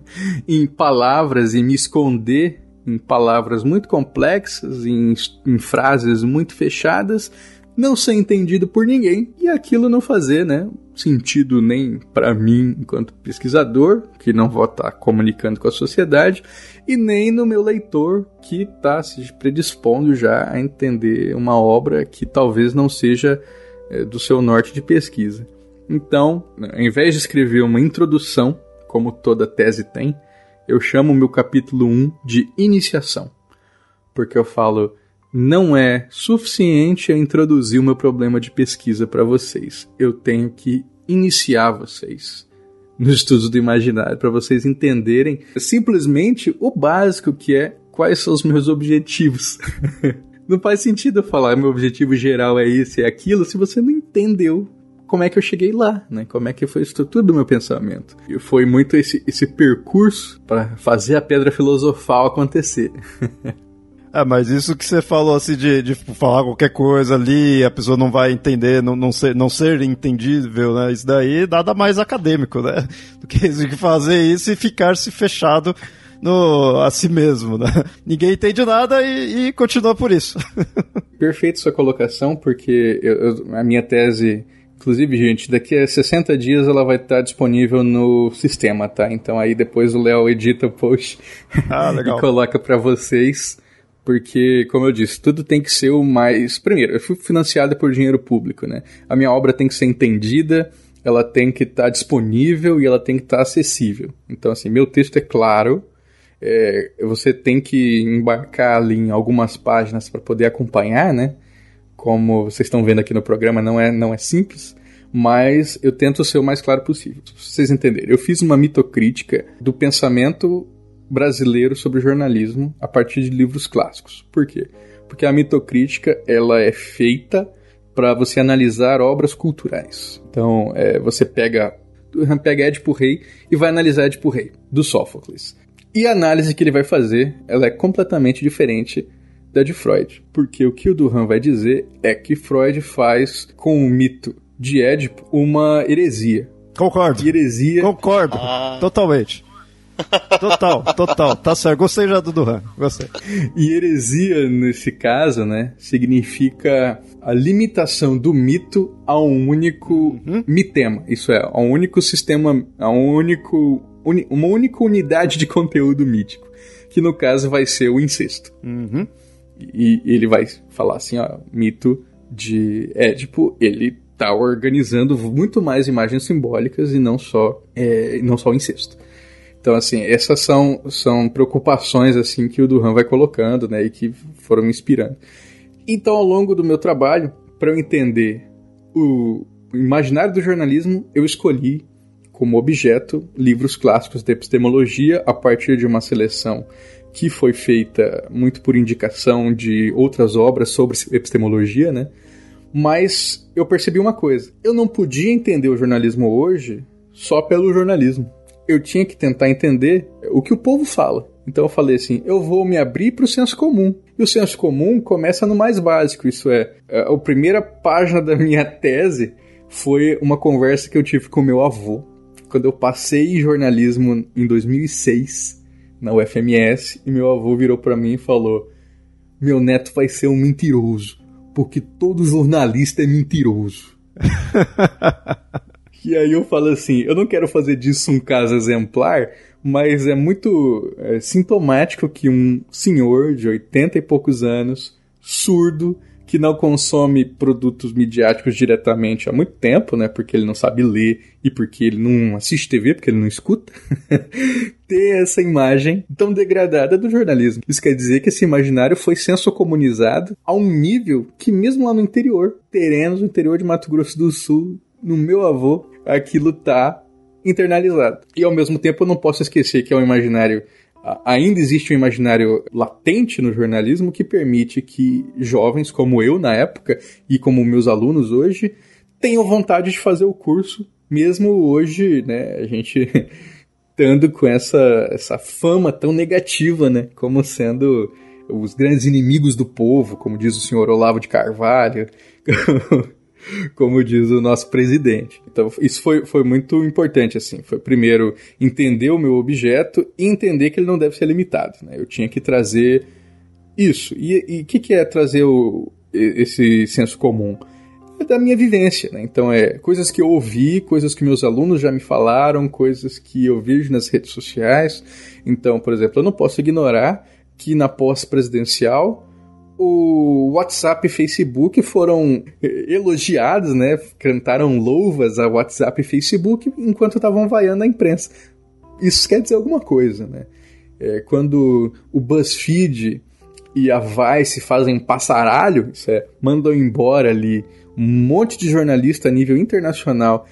(laughs) em palavras e me esconder em palavras muito complexas, em, em frases muito fechadas, não ser entendido por ninguém e aquilo não fazer, né, sentido nem para mim enquanto pesquisador, que não vou estar tá comunicando com a sociedade, e nem no meu leitor que está se predispondo já a entender uma obra que talvez não seja é, do seu norte de pesquisa. Então, ao invés de escrever uma introdução, como toda tese tem, eu chamo o meu capítulo 1 de iniciação. Porque eu falo, não é suficiente eu introduzir o meu problema de pesquisa para vocês. Eu tenho que iniciar vocês nos estudos do imaginário para vocês entenderem simplesmente o básico que é quais são os meus objetivos. (laughs) não faz sentido eu falar meu objetivo geral é esse, é aquilo, se você não entendeu como é que eu cheguei lá, né? Como é que foi a estrutura do meu pensamento. E foi muito esse, esse percurso para fazer a pedra filosofal acontecer. É, (laughs) mas isso que você falou assim de, de falar qualquer coisa ali, a pessoa não vai entender, não, não, ser, não ser entendível, né? Isso daí nada mais acadêmico, né? (laughs) Do que, fazer isso e ficar se fechado no, a si mesmo, né? (laughs) Ninguém entende nada e, e continua por isso. Perfeito sua colocação, porque eu, eu, a minha tese Inclusive, gente, daqui a 60 dias ela vai estar disponível no sistema, tá? Então aí depois o Léo edita o post ah, (laughs) e coloca para vocês. Porque, como eu disse, tudo tem que ser o mais. Primeiro, eu fui financiada por dinheiro público, né? A minha obra tem que ser entendida, ela tem que estar tá disponível e ela tem que estar tá acessível. Então, assim, meu texto é claro, é, você tem que embarcar ali em algumas páginas para poder acompanhar, né? Como vocês estão vendo aqui no programa, não é, não é simples, mas eu tento ser o mais claro possível. Pra vocês entenderem, eu fiz uma mitocrítica do pensamento brasileiro sobre jornalismo a partir de livros clássicos. Por quê? Porque a mitocrítica ela é feita para você analisar obras culturais. Então, é, você pega pega Édipo Rei e vai analisar Édipo Rei, do Sófocles. E a análise que ele vai fazer, ela é completamente diferente da de Freud. Porque o que o Duran vai dizer é que Freud faz com o mito de Édipo uma heresia. Concordo. Heresia. Concordo. Ah. Totalmente. Total, total. Tá certo. Gostei já do Duran. Gostei. E heresia, nesse caso, né, significa a limitação do mito a um único uhum. mitema. Isso é, a um único sistema, a um único, uni, uma única unidade de conteúdo mítico. Que no caso vai ser o incesto. Uhum. E, ele vai falar assim, ó, mito de Édipo, ele tá organizando muito mais imagens simbólicas e não só, é, não só o incesto. Então, assim, essas são, são preocupações assim que o Duran vai colocando, né, e que foram me inspirando. Então, ao longo do meu trabalho, para eu entender o imaginário do jornalismo, eu escolhi como objeto livros clássicos de epistemologia a partir de uma seleção que foi feita muito por indicação de outras obras sobre epistemologia, né? Mas eu percebi uma coisa: eu não podia entender o jornalismo hoje só pelo jornalismo eu tinha que tentar entender o que o povo fala. Então eu falei assim: eu vou me abrir para o senso comum. E o senso comum começa no mais básico, isso é, a primeira página da minha tese foi uma conversa que eu tive com meu avô, quando eu passei em jornalismo em 2006 na UFMS, e meu avô virou para mim e falou: "Meu neto vai ser um mentiroso, porque todo jornalista é mentiroso". (laughs) E aí eu falo assim, eu não quero fazer disso um caso exemplar, mas é muito é, sintomático que um senhor de 80 e poucos anos, surdo, que não consome produtos midiáticos diretamente há muito tempo, né? Porque ele não sabe ler e porque ele não assiste TV, porque ele não escuta, (laughs) ter essa imagem tão degradada do jornalismo. Isso quer dizer que esse imaginário foi senso-comunizado a um nível que mesmo lá no interior, terrenos no interior de Mato Grosso do Sul, no meu avô, aquilo tá internalizado. E ao mesmo tempo eu não posso esquecer que é um imaginário ainda existe um imaginário latente no jornalismo que permite que jovens como eu na época e como meus alunos hoje tenham vontade de fazer o curso, mesmo hoje, né, a gente (laughs) estando com essa, essa fama tão negativa, né, como sendo os grandes inimigos do povo, como diz o senhor Olavo de Carvalho, (laughs) como diz o nosso presidente. Então, isso foi, foi muito importante, assim. Foi, primeiro, entender o meu objeto e entender que ele não deve ser limitado. Né? Eu tinha que trazer isso. E o que, que é trazer o, esse senso comum? É da minha vivência, né? Então, é coisas que eu ouvi, coisas que meus alunos já me falaram, coisas que eu vejo nas redes sociais. Então, por exemplo, eu não posso ignorar que na pós-presidencial o WhatsApp e Facebook foram elogiados, né? Cantaram louvas a WhatsApp e Facebook enquanto estavam vaiando a imprensa. Isso quer dizer alguma coisa, né? É, quando o BuzzFeed e a Vice fazem passaralho, isso é, mandam embora ali um monte de jornalista a nível internacional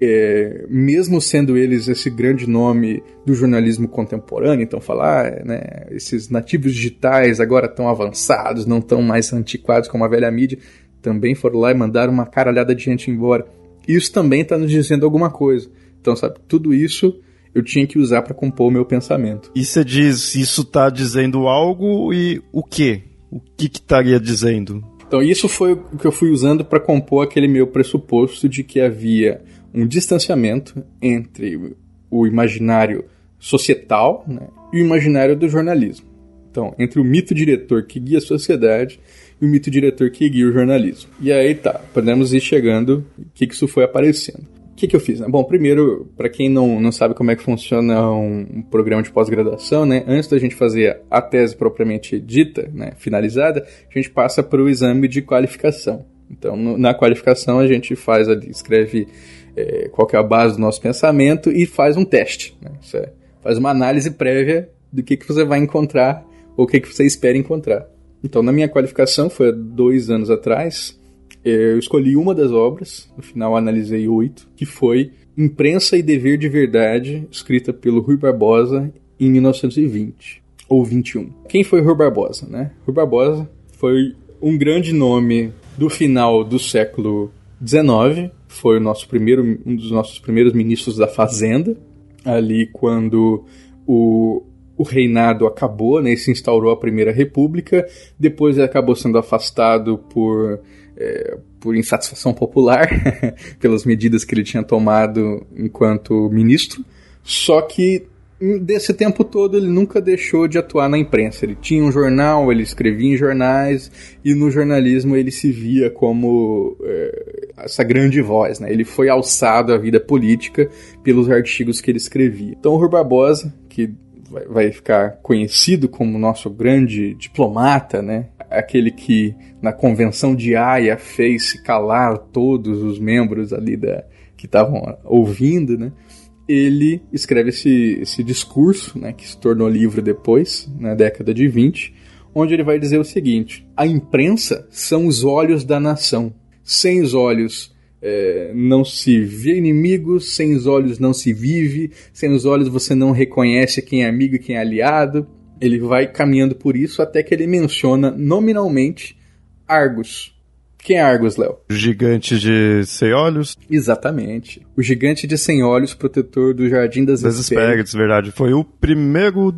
é, mesmo sendo eles esse grande nome do jornalismo contemporâneo, então falar, ah, né, esses nativos digitais agora estão avançados, não estão mais antiquados como a velha mídia, também foram lá e mandaram uma caralhada de gente embora. isso também está nos dizendo alguma coisa. Então, sabe, tudo isso eu tinha que usar para compor o meu pensamento. E você diz, isso está dizendo algo e o quê? O que estaria dizendo? Então, isso foi o que eu fui usando para compor aquele meu pressuposto de que havia um distanciamento entre o imaginário societal né, e o imaginário do jornalismo. Então, entre o mito diretor que guia a sociedade e o mito diretor que guia o jornalismo. E aí tá, podemos ir chegando, o que, que isso foi aparecendo. O que, que eu fiz? Bom, primeiro, para quem não, não sabe como é que funciona um, um programa de pós-graduação, né, antes da gente fazer a tese propriamente dita, né, finalizada, a gente passa para o exame de qualificação. Então, no, na qualificação, a gente faz ali, escreve é, qual é a base do nosso pensamento e faz um teste. Né, é, faz uma análise prévia do que, que você vai encontrar ou o que, que você espera encontrar. Então, na minha qualificação, foi há dois anos atrás, eu escolhi uma das obras, no final analisei oito, que foi Imprensa e Dever de Verdade, escrita pelo Rui Barbosa em 1920 ou 21. Quem foi Rui Barbosa, né? Rui Barbosa foi um grande nome do final do século XIX, foi o nosso primeiro, um dos nossos primeiros ministros da Fazenda, ali quando o, o reinado acabou, né, e se instaurou a Primeira República, depois ele acabou sendo afastado por é, por insatisfação popular (laughs) pelas medidas que ele tinha tomado enquanto ministro. Só que desse tempo todo ele nunca deixou de atuar na imprensa. Ele tinha um jornal, ele escrevia em jornais e no jornalismo ele se via como é, essa grande voz. Né? Ele foi alçado à vida política pelos artigos que ele escrevia. Então o Rui Barbosa, que vai ficar conhecido como nosso grande diplomata, né? aquele que na convenção de Haia fez se calar todos os membros ali da, que estavam ouvindo, né? Ele escreve esse, esse discurso, né, que se tornou livro depois, na década de 20, onde ele vai dizer o seguinte: a imprensa são os olhos da nação. Sem os olhos é, não se vê inimigo, sem os olhos não se vive, sem os olhos você não reconhece quem é amigo e quem é aliado. Ele vai caminhando por isso até que ele menciona nominalmente Argos. Quem é Argos, Léo? O gigante de sem olhos. Exatamente. O gigante de sem olhos, protetor do Jardim das, das Hespérides. verdade. Foi o primeiro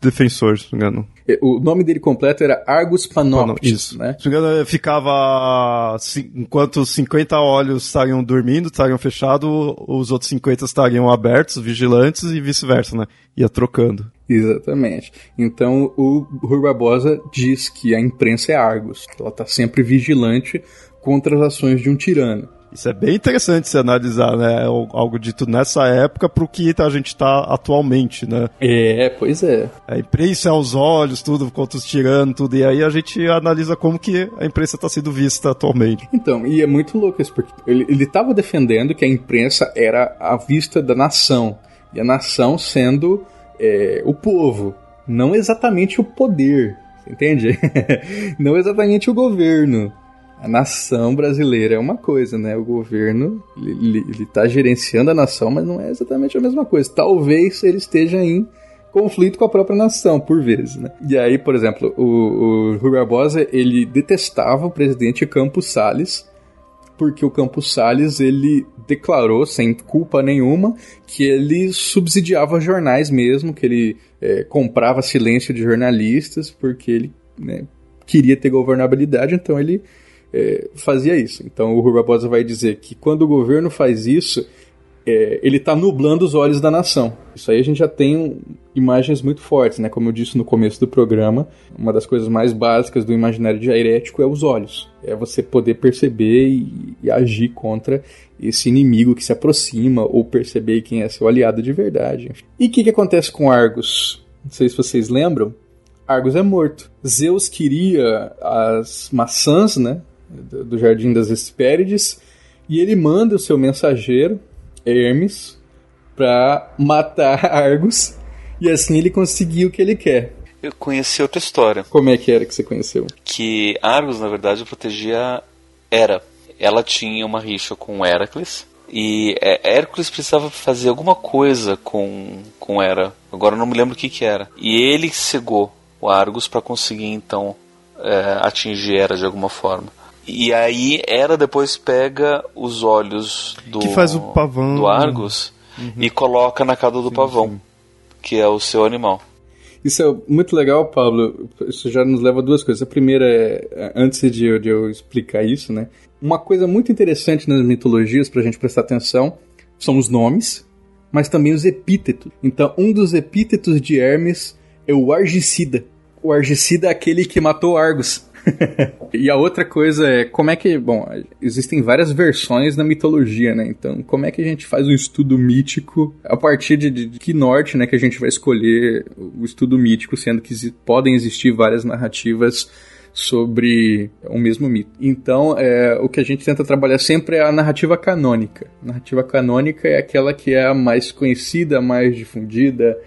defensor, se não me engano. É, o nome dele completo era Argus Panoptis, Isso. né? Se não me engano, ficava... Enquanto 50 olhos estariam dormindo, estariam fechados, os outros 50 estariam abertos, vigilantes e vice-versa, né? Ia trocando. Exatamente. Então o Rui Barbosa diz que a imprensa é Argus, ela está sempre vigilante contra as ações de um tirano. Isso é bem interessante se analisar, né? Algo dito nessa época para o que a gente está atualmente, né? É, pois é. A imprensa aos olhos, tudo contra os tiranos, tudo. E aí a gente analisa como que a imprensa está sendo vista atualmente. Então, e é muito louco isso, porque ele estava defendendo que a imprensa era a vista da nação. E a nação sendo é, o povo, não exatamente o poder, entende? (laughs) não exatamente o governo. A nação brasileira é uma coisa, né? O governo, ele, tá gerenciando a nação, mas não é exatamente a mesma coisa. Talvez ele esteja em conflito com a própria nação, por vezes, né? E aí, por exemplo, o, o Rui Barbosa, ele detestava o presidente Campos Salles, porque o Campos Salles ele declarou sem culpa nenhuma que ele subsidiava jornais mesmo, que ele é, comprava silêncio de jornalistas porque ele né, queria ter governabilidade, então ele é, fazia isso. Então o Rui Barbosa vai dizer que quando o governo faz isso, é, ele está nublando os olhos da nação. Isso aí a gente já tem imagens muito fortes, né? Como eu disse no começo do programa, uma das coisas mais básicas do imaginário diarético é os olhos. É você poder perceber e, e agir contra esse inimigo que se aproxima ou perceber quem é seu aliado de verdade. E o que, que acontece com Argos? Não sei se vocês lembram. Argos é morto. Zeus queria as maçãs, né? Do Jardim das Hespérides. E ele manda o seu mensageiro, Hermes para matar (laughs) Argos e assim ele conseguiu o que ele quer. Eu conheci outra história. Como é que era que você conheceu? Que Argos, na verdade, protegia Hera. Ela tinha uma rixa com Heracles e é, Hércules precisava fazer alguma coisa com, com Hera. Agora eu não me lembro o que, que era. E ele cegou o Argos para conseguir então é, atingir Hera de alguma forma. E aí ela depois pega os olhos do, que faz o pavão. do Argus uhum. e coloca na cauda do sim, pavão, sim. que é o seu animal. Isso é muito legal, Pablo. Isso já nos leva a duas coisas. A primeira é, antes de eu, de eu explicar isso, né? Uma coisa muito interessante nas mitologias para a gente prestar atenção são os nomes, mas também os epítetos. Então, um dos epítetos de Hermes é o Argicida. O Argicida é aquele que matou Argos. (laughs) e a outra coisa é como é que. Bom, existem várias versões na mitologia, né? Então, como é que a gente faz um estudo mítico a partir de, de, de que norte, né, que a gente vai escolher o estudo mítico, sendo que podem existir várias narrativas sobre o mesmo mito. Então, é, o que a gente tenta trabalhar sempre é a narrativa canônica. A narrativa canônica é aquela que é a mais conhecida, a mais difundida,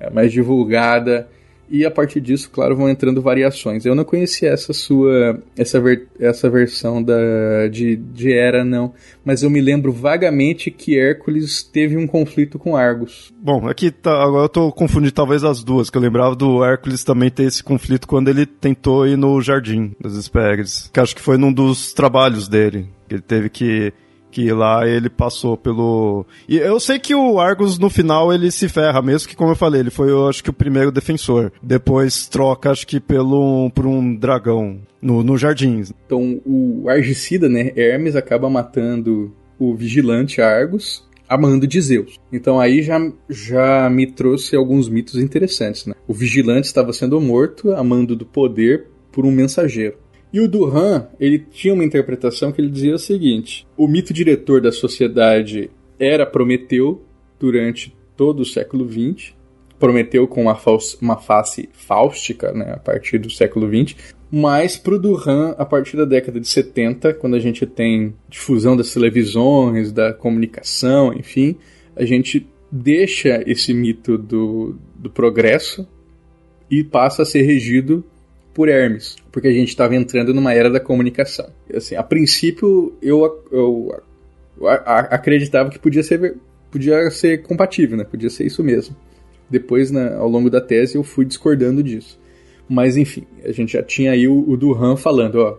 a mais divulgada e a partir disso, claro, vão entrando variações. Eu não conhecia essa sua essa, ver, essa versão da de, de Hera não, mas eu me lembro vagamente que Hércules teve um conflito com Argos. Bom, aqui tá, agora eu tô confundindo talvez as duas, que eu lembrava do Hércules também ter esse conflito quando ele tentou ir no Jardim das Hespérides, que acho que foi num dos trabalhos dele, que ele teve que que lá ele passou pelo. E eu sei que o Argus no final ele se ferra, mesmo que, como eu falei, ele foi, eu acho que, o primeiro defensor. Depois troca, acho que, pelo, por um dragão no, no jardim. Então o Argicida, né, Hermes, acaba matando o vigilante Argus a mando de Zeus. Então aí já, já me trouxe alguns mitos interessantes. Né? O vigilante estava sendo morto a mando do poder por um mensageiro. E o Duran, ele tinha uma interpretação que ele dizia o seguinte: o mito diretor da sociedade era Prometeu durante todo o século XX, Prometeu com uma, uma face fáustica né, a partir do século XX, mas para o Duran, a partir da década de 70, quando a gente tem difusão das televisões, da comunicação, enfim, a gente deixa esse mito do, do progresso e passa a ser regido por Hermes, porque a gente estava entrando numa era da comunicação. Assim, a princípio eu, eu, eu acreditava que podia ser, podia ser compatível, né? podia ser isso mesmo. Depois, ao longo da tese, eu fui discordando disso. Mas enfim, a gente já tinha aí o, o Duran falando, ó,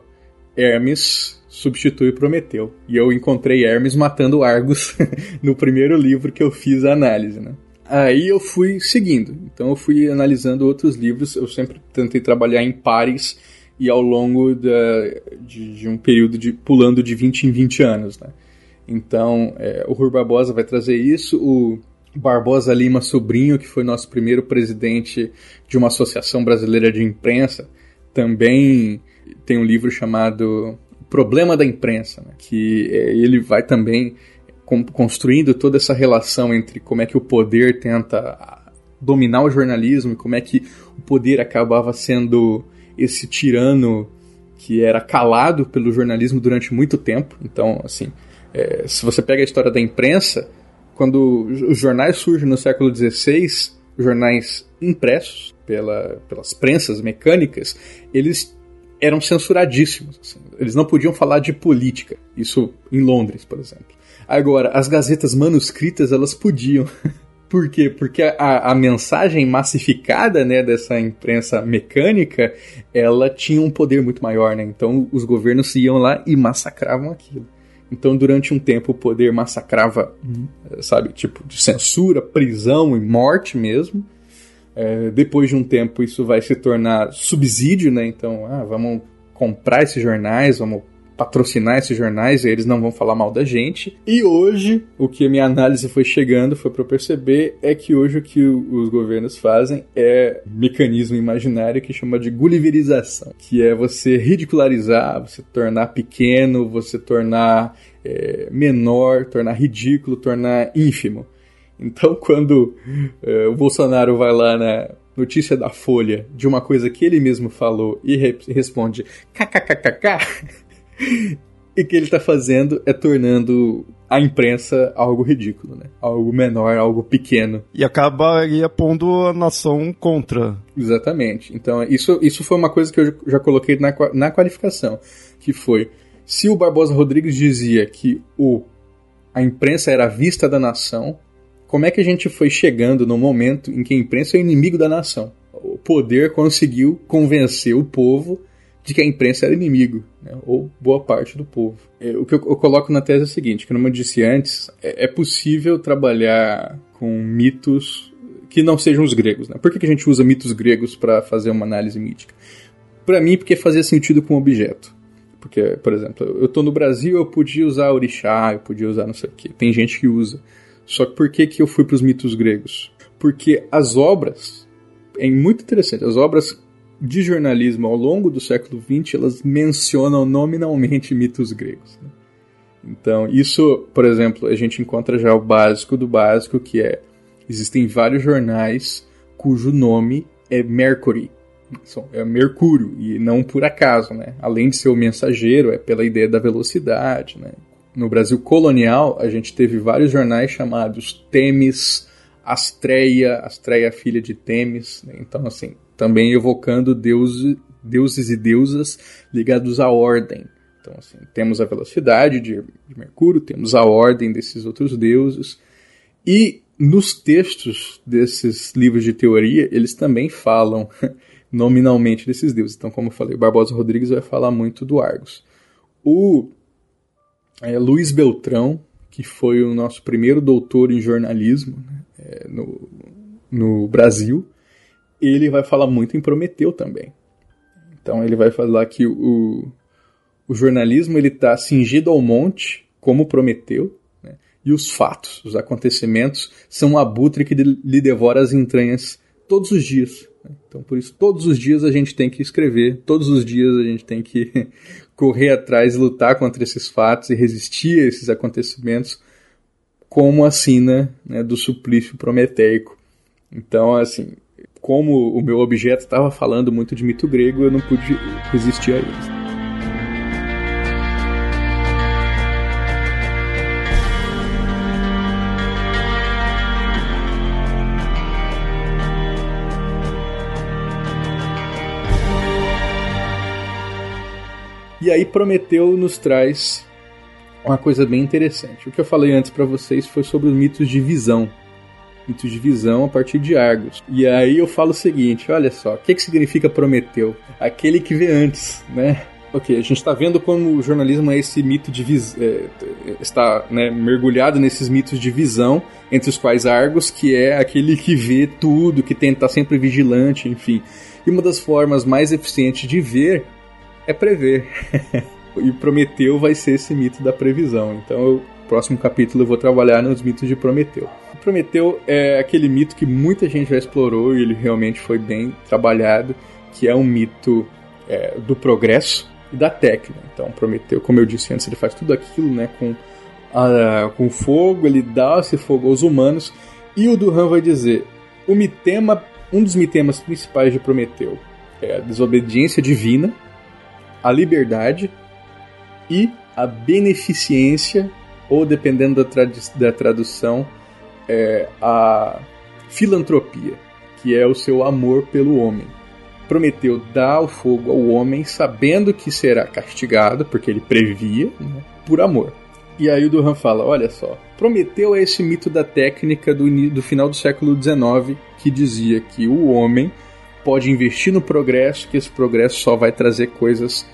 Hermes substitui Prometeu. E eu encontrei Hermes matando Argos (laughs) no primeiro livro que eu fiz a análise, né? Aí eu fui seguindo. Então eu fui analisando outros livros. Eu sempre tentei trabalhar em pares e ao longo da, de, de, um período de pulando de 20 em 20 anos. Né? Então é, o Rui Barbosa vai trazer isso. O Barbosa Lima Sobrinho, que foi nosso primeiro presidente de uma associação brasileira de imprensa, também tem um livro chamado Problema da Imprensa, né? que é, ele vai também construindo toda essa relação entre como é que o poder tenta dominar o jornalismo e como é que o poder acabava sendo esse tirano que era calado pelo jornalismo durante muito tempo. Então, assim, é, se você pega a história da imprensa, quando os jornais surgem no século XVI, jornais impressos pela, pelas prensas mecânicas, eles eram censuradíssimos. Assim. Eles não podiam falar de política. Isso em Londres, por exemplo. Agora, as gazetas manuscritas, elas podiam. (laughs) Por quê? Porque a, a, mensagem massificada né, dessa imprensa mecânica, ela tinha um poder muito maior, né? Então os governos iam lá e massacravam aquilo. Então durante um tempo o poder massacrava, sabe, tipo de censura, prisão e morte mesmo. É, depois de um tempo isso vai se tornar subsídio, né? Então, ah, vamos comprar esses jornais, vamos patrocinar esses jornais e eles não vão falar mal da gente. E hoje, o que a minha análise foi chegando, foi para perceber, é que hoje o que os governos fazem é mecanismo imaginário que chama de gulliverização, que é você ridicularizar, você tornar pequeno, você tornar é, menor, tornar ridículo, tornar ínfimo. Então, (laughs) quando é, o Bolsonaro vai lá na notícia da Folha de uma coisa que ele mesmo falou e re responde kkkk, e que ele está fazendo é tornando a imprensa algo ridículo, né? Algo menor, algo pequeno. E acaba aí pondo a nação contra. Exatamente. Então, isso, isso foi uma coisa que eu já coloquei na, na qualificação, que foi, se o Barbosa Rodrigues dizia que o, a imprensa era a vista da nação, como é que a gente foi chegando no momento em que a imprensa é inimigo da nação? O poder conseguiu convencer o povo de que a imprensa era inimigo, né, ou boa parte do povo. É, o que eu, eu, coloco na tese é o seguinte, que como eu disse antes, é, é possível trabalhar com mitos que não sejam os gregos. Né? Por que, que a gente usa mitos gregos para fazer uma análise mítica? Para mim, porque fazia sentido com o objeto. Porque, por exemplo, eu estou no Brasil, eu podia usar orixá, eu podia usar não sei o quê. Tem gente que usa. Só que por que, que eu fui para os mitos gregos? Porque as obras, é muito interessante, as obras de jornalismo ao longo do século XX, elas mencionam nominalmente mitos gregos. Né? Então, isso, por exemplo, a gente encontra já o básico do básico, que é existem vários jornais cujo nome é Mercury, é Mercúrio, e não por acaso, né? Além de ser o mensageiro, é pela ideia da velocidade, né? No Brasil colonial, a gente teve vários jornais chamados Temis, Astreia, Astreia filha de Temis, né? então assim, também evocando deuses, deuses e deusas ligados à ordem. Então assim, temos a velocidade de, de Mercúrio, temos a ordem desses outros deuses, e nos textos desses livros de teoria, eles também falam (laughs) nominalmente desses deuses. Então, como eu falei, o Barbosa Rodrigues vai falar muito do Argos. O é, Luiz Beltrão, que foi o nosso primeiro doutor em jornalismo né, é, no, no Brasil, ele vai falar muito em Prometeu também. Então ele vai falar que o, o jornalismo ele está cingido ao monte, como Prometeu, né, e os fatos, os acontecimentos, são um abutre que lhe devora as entranhas todos os dias. Né? Então, por isso, todos os dias a gente tem que escrever, todos os dias a gente tem que (laughs) correr atrás e lutar contra esses fatos e resistir a esses acontecimentos, como a sina né, do suplício prometeico. Então, assim, como o meu objeto estava falando muito de mito grego, eu não pude resistir a eles. E aí Prometeu nos traz uma coisa bem interessante. O que eu falei antes para vocês foi sobre os mitos de visão. Mitos de visão a partir de Argos. E aí eu falo o seguinte, olha só, o que, que significa Prometeu? Aquele que vê antes, né? Ok, a gente está vendo como o jornalismo é esse mito de vis... É, está né, mergulhado nesses mitos de visão, entre os quais Argos, que é aquele que vê tudo, que tenta estar sempre vigilante, enfim. E uma das formas mais eficientes de ver é prever. (laughs) e Prometeu vai ser esse mito da previsão. Então, no próximo capítulo eu vou trabalhar nos mitos de Prometeu. Prometeu é aquele mito que muita gente já explorou e ele realmente foi bem trabalhado, que é um mito é, do progresso e da técnica. Então, Prometeu, como eu disse antes, ele faz tudo aquilo, né, com a, com fogo, ele dá esse fogo aos humanos. E o Duran vai dizer: o mitema, um dos mitemas principais de Prometeu é a desobediência divina, a liberdade e a beneficência, ou dependendo da, trad da tradução, é, a filantropia, que é o seu amor pelo homem. Prometeu dar o fogo ao homem sabendo que será castigado, porque ele previa, né, por amor. E aí o Duran fala: olha só, Prometeu é esse mito da técnica do, do final do século XIX que dizia que o homem pode investir no progresso, que esse progresso só vai trazer coisas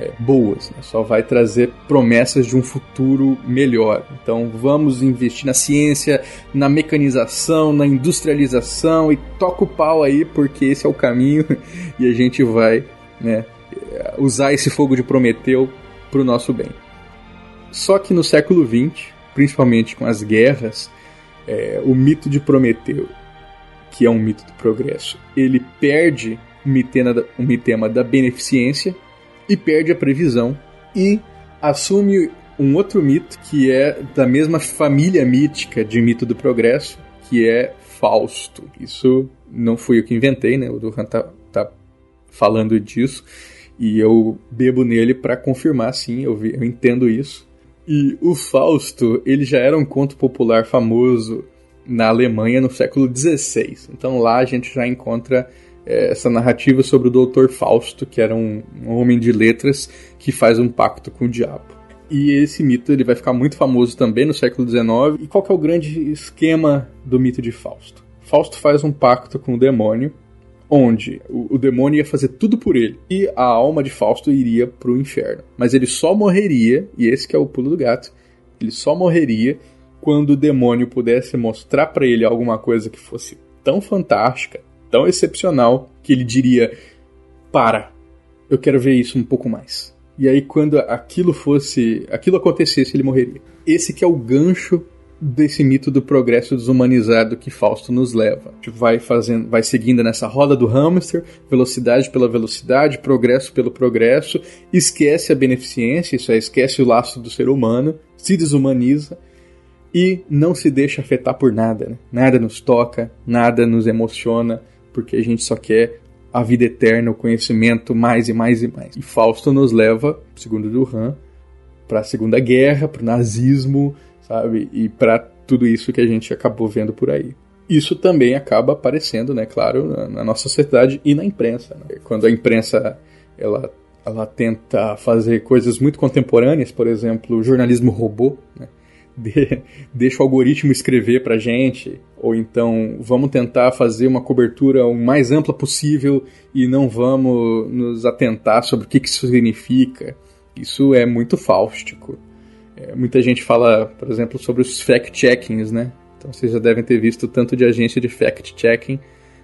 é, boas, né? só vai trazer promessas de um futuro melhor. Então vamos investir na ciência, na mecanização, na industrialização e toca o pau aí porque esse é o caminho (laughs) e a gente vai né, usar esse fogo de Prometeu para o nosso bem. Só que no século XX, principalmente com as guerras, é, o mito de Prometeu que é um mito do progresso, ele perde o mitema, o mitema da beneficência e perde a previsão e assume um outro mito que é da mesma família mítica de mito do progresso, que é Fausto. Isso não fui eu que inventei, né? O Duran tá, tá falando disso e eu bebo nele para confirmar, sim, eu, eu entendo isso. E o Fausto, ele já era um conto popular famoso na Alemanha no século XVI. Então lá a gente já encontra essa narrativa sobre o Doutor Fausto, que era um, um, homem de letras que faz um pacto com o diabo. E esse mito ele vai ficar muito famoso também no século XIX. E qual é o grande esquema do mito de Fausto? Fausto faz um pacto com o demônio onde o, o, demônio ia fazer tudo por ele e a alma de Fausto iria para o inferno. Mas ele só morreria, e esse que é o pulo do gato, ele só morreria quando o demônio pudesse mostrar para ele alguma coisa que fosse tão fantástica, tão excepcional, que ele diria: "Para, eu quero ver isso um pouco mais". E aí quando aquilo fosse, aquilo acontecesse, ele morreria. Esse que é o gancho desse mito do progresso desumanizado que Fausto nos leva. A gente vai fazendo, vai seguindo nessa roda do hamster, velocidade pela velocidade, progresso pelo progresso, esquece a beneficência, isso é, esquece o laço do ser humano, se desumaniza e não se deixa afetar por nada. Né? Nada nos toca, nada nos emociona, porque a gente só quer a vida eterna, o conhecimento mais e mais e mais. E Fausto nos leva, segundo Duran, para a Segunda Guerra, para o nazismo, sabe? E para tudo isso que a gente acabou vendo por aí. Isso também acaba aparecendo, né, claro, na, na nossa sociedade e na imprensa. Né? Quando a imprensa ela, ela tenta fazer coisas muito contemporâneas, por exemplo, jornalismo robô, né? De, deixa o algoritmo escrever pra gente, ou então vamos tentar fazer uma cobertura o mais ampla possível e não vamos nos atentar sobre o que, que isso significa. Isso é muito fáustico. É, muita gente fala, por exemplo, sobre os fact-checkings, né? Então vocês já devem ter visto tanto de agência de fact-checking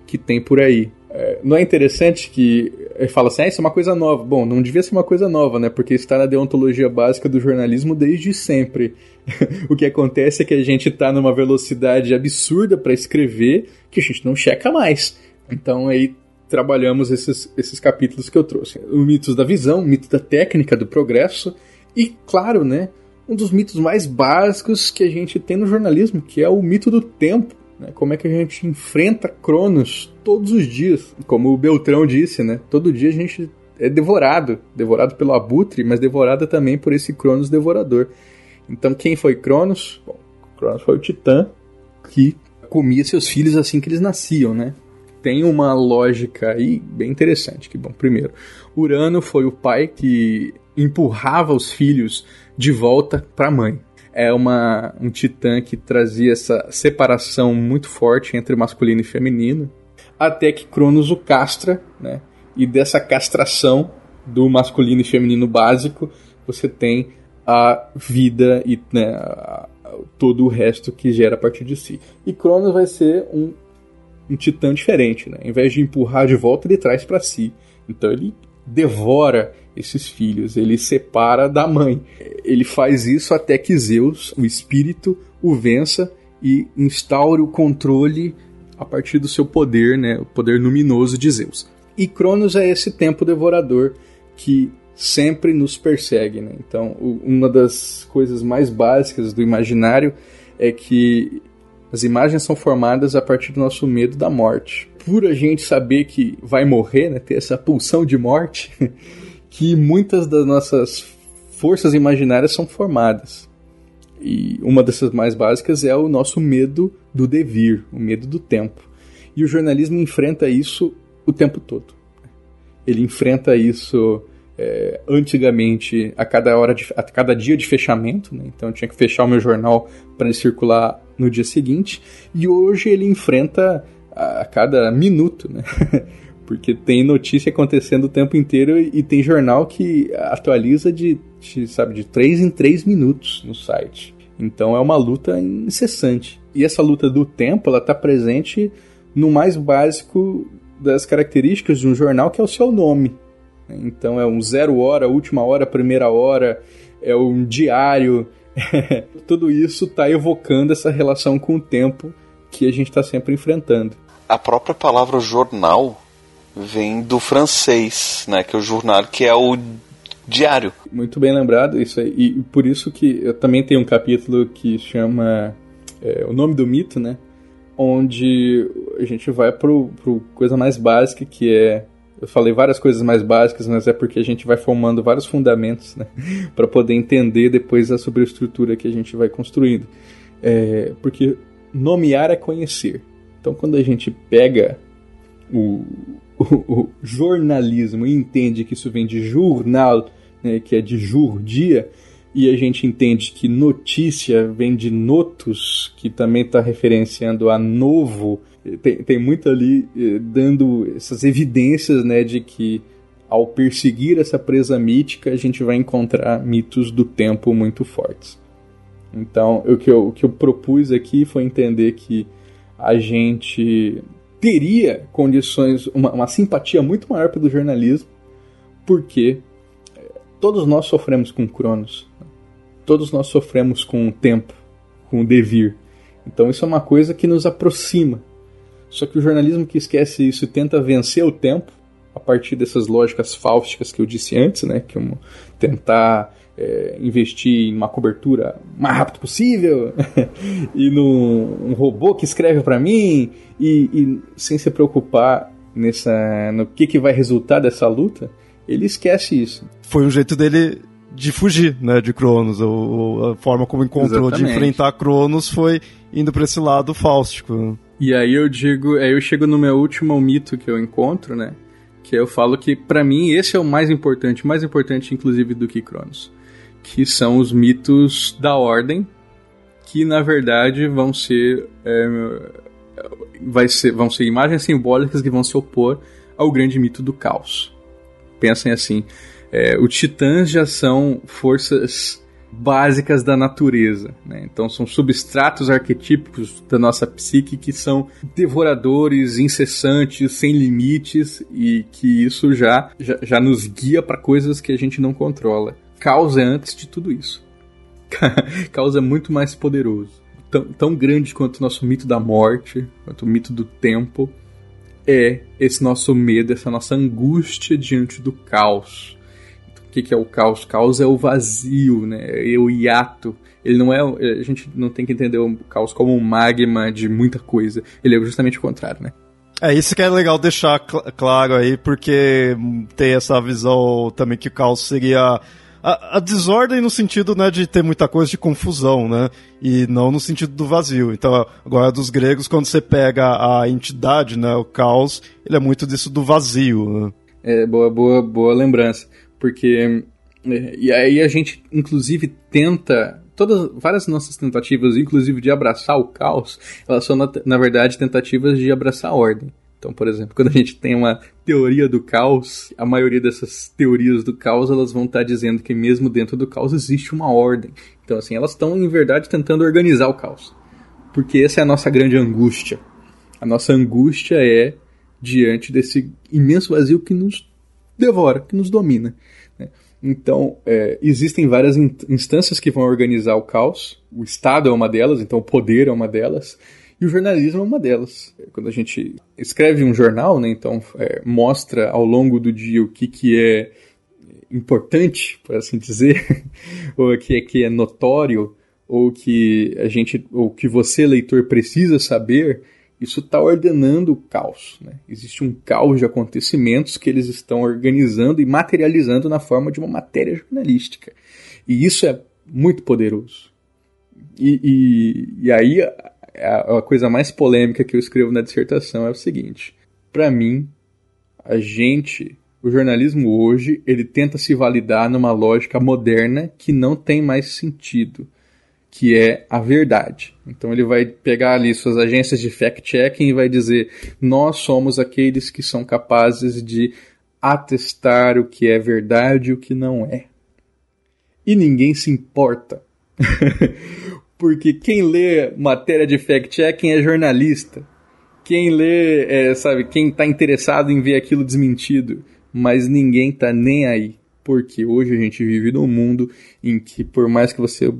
que tem por aí. É, não é interessante que ele fala assim, ah, isso é uma coisa nova. Bom, não devia ser uma coisa nova, né? Porque está na deontologia básica do jornalismo desde sempre. (laughs) o que acontece é que a gente está numa velocidade absurda para escrever que a gente não checa mais. Então aí trabalhamos esses, esses capítulos que eu trouxe. O mitos da visão, o mito da técnica, do progresso e, claro, né? um dos mitos mais básicos que a gente tem no jornalismo, que é o mito do tempo. Né? Como é que a gente enfrenta Cronos todos os dias. Como o Beltrão disse, né? Todo dia a gente é devorado. Devorado pelo abutre, mas devorado também por esse Cronos devorador. Então quem foi Cronos? Bom, Cronos foi o Titã que comia seus filhos assim que eles nasciam, né? Tem uma lógica aí bem interessante. Que bom, primeiro, Urano foi o pai que empurrava os filhos de volta para a mãe. É uma, um titã que trazia essa separação muito forte entre masculino e feminino, até que Cronos o castra, né? E dessa castração do masculino e feminino básico, você tem a vida e né, todo o resto que gera a partir de si. E Cronos vai ser um, um titã diferente, né? Em vez de empurrar de volta, ele traz para si. Então ele devora esses filhos, ele separa da mãe. Ele faz isso até que Zeus, o espírito, o vença e instaure o controle a partir do seu poder, né, o poder luminoso de Zeus. E Cronos é esse tempo devorador que sempre nos persegue. Né? Então, uma das coisas mais básicas do imaginário é que as imagens são formadas a partir do nosso medo da morte. Por a gente saber que vai morrer, né, ter essa pulsão de morte, (laughs) que muitas das nossas forças imaginárias são formadas. E uma dessas mais básicas é o nosso medo do devir, o medo do tempo. E o jornalismo enfrenta isso o tempo todo. Ele enfrenta isso é, antigamente a cada hora de, a cada dia de fechamento, né? então eu tinha que fechar o meu jornal para ele circular no dia seguinte. E hoje ele enfrenta a, a cada minuto, né? (laughs) Porque tem notícia acontecendo o tempo inteiro e, tem jornal que atualiza de, de, sabe, de 3 em 3 minutos no site. Então é uma luta incessante. E essa luta do tempo, ela está presente no mais básico das características de um jornal, que é o seu nome. Então é um zero hora, última hora, primeira hora, é um diário. (laughs) Tudo isso está evocando essa relação com o tempo que a gente está sempre enfrentando. A própria palavra jornal vem do francês, né, que é o jornal, que é o diário. Muito bem lembrado isso aí. E por isso que eu também tenho um capítulo que chama é, o nome do mito, né, onde a gente vai pro, pro coisa mais básica que é eu falei várias coisas mais básicas, mas é porque a gente vai formando vários fundamentos, né, (laughs) para poder entender depois a sobreestrutura que a gente vai construindo. É, porque nomear é conhecer. Então, quando a gente pega o, o, jornalismo entende que isso vem de jornal, né, que é de jur, dia, e a gente entende que notícia vem de notus, que também está referenciando a novo, tem, tem muito ali eh, dando essas evidências né, de que ao perseguir essa presa mítica, a gente vai encontrar mitos do tempo muito fortes. Então, o que eu, o que eu propus aqui foi entender que a gente teria condições, uma, uma simpatia muito maior pelo jornalismo, porque eh, todos nós sofremos com Cronos, todos nós sofremos com o tempo, com o devir. Então, isso é uma coisa que nos aproxima. Só que o jornalismo que esquece isso e tenta vencer o tempo, a partir dessas lógicas fáusticas que eu disse antes, né, que é tentar é, investir em uma cobertura mais rápido possível (laughs) e num um robô que escreve para mim e, e, sem se preocupar nessa no que, que vai resultar dessa luta, ele esquece isso. Foi um jeito dele de fugir, né, de Cronos. O, a forma como encontrou Exatamente. de enfrentar Cronos foi indo para esse lado fáustico. E aí eu digo, aí eu chego no meu último mito que eu encontro, né? Que eu falo que para mim esse é o mais importante, mais importante inclusive do que Cronos que são os mitos da ordem, que na verdade vão ser, é, vai ser, vão ser imagens simbólicas que vão se opor ao grande mito do caos. Pensem assim: é, os titãs já são forças básicas da natureza, né? então são substratos arquetípicos da nossa psique que são devoradores, incessantes, sem limites e que isso já, já, já nos guia para coisas que a gente não controla causa é antes de tudo isso. (laughs) causa é muito mais poderoso. Tão, tão grande quanto o nosso mito da morte, quanto o mito do tempo, é esse nosso medo, essa nossa angústia diante do caos. Então, o que, que é o caos? Caos é o vazio, né? é o hiato. Ele não é. A gente não tem que entender o caos como um magma de muita coisa. Ele é justamente o contrário, né? É isso que é legal deixar cl claro aí, porque tem essa visão também que o caos seria a, a, desordem no sentido né, de ter muita coisa de confusão, né? E não no sentido do vazio. Então, agora dos gregos, quando você pega a entidade, né, o caos, ele é muito disso do vazio. Né? É, boa, boa, boa lembrança. Porque. É, e aí a gente, inclusive, tenta todas várias nossas tentativas, inclusive de abraçar o caos, elas são na, na verdade tentativas de abraçar a ordem. Então, por exemplo, quando a gente tem uma teoria do caos, a maioria dessas teorias do caos, elas vão estar dizendo que mesmo dentro do caos existe uma ordem. Então, assim, elas estão, em verdade, tentando organizar o caos. Porque essa é a nossa grande angústia. A nossa angústia é diante desse imenso vazio que nos devora, que nos domina. Né? Então, é, existem várias instâncias que vão organizar o caos. O Estado é uma delas, então o poder é uma delas. E o jornalismo é uma delas. Quando a gente escreve um jornal, né, então é, mostra ao longo do dia o que, que é importante, por assim dizer, (laughs) ou o que é, que é notório, ou que a gente, ou que você, leitor, precisa saber, isso está ordenando o caos. Né? Existe um caos de acontecimentos que eles estão organizando e materializando na forma de uma matéria jornalística. E isso é muito poderoso. E, e, e aí a, a coisa mais polêmica que eu escrevo na dissertação é o seguinte: para mim, a gente, o jornalismo hoje, ele tenta se validar numa lógica moderna que não tem mais sentido, que é a verdade. Então ele vai pegar ali suas agências de fact-checking e vai dizer: nós somos aqueles que são capazes de atestar o que é verdade e o que não é. E ninguém se importa. (laughs) Porque quem lê matéria de fact-checking é jornalista. Quem lê, é, sabe, quem está interessado em ver aquilo desmentido. Mas ninguém tá nem aí. Porque hoje a gente vive num mundo em que, por mais que você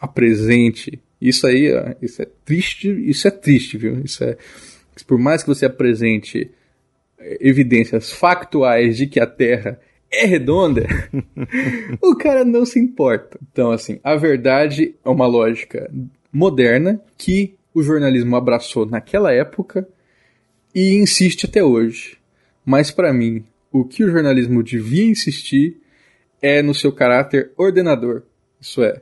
apresente. Isso aí, isso é triste, isso é triste, viu? Isso é. Por mais que você apresente é, evidências factuais de que a Terra é redonda, (laughs) o cara não se importa. Então, assim, a verdade é uma lógica moderna que o jornalismo abraçou naquela época e insiste até hoje. Mas para mim, o que o jornalismo devia insistir é no seu caráter ordenador. Isso é,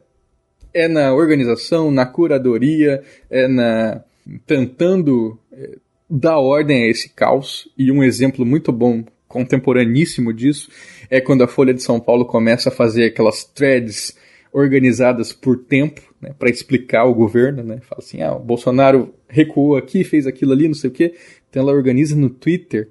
é na organização, na curadoria, é na tentando é, dar ordem a esse caos. E um exemplo muito bom contemporaníssimo disso é quando a Folha de São Paulo começa a fazer aquelas threads organizadas por tempo, né, para explicar o governo, né? Fala assim, ah, o Bolsonaro recuou aqui, fez aquilo ali, não sei o quê. Então ela organiza no Twitter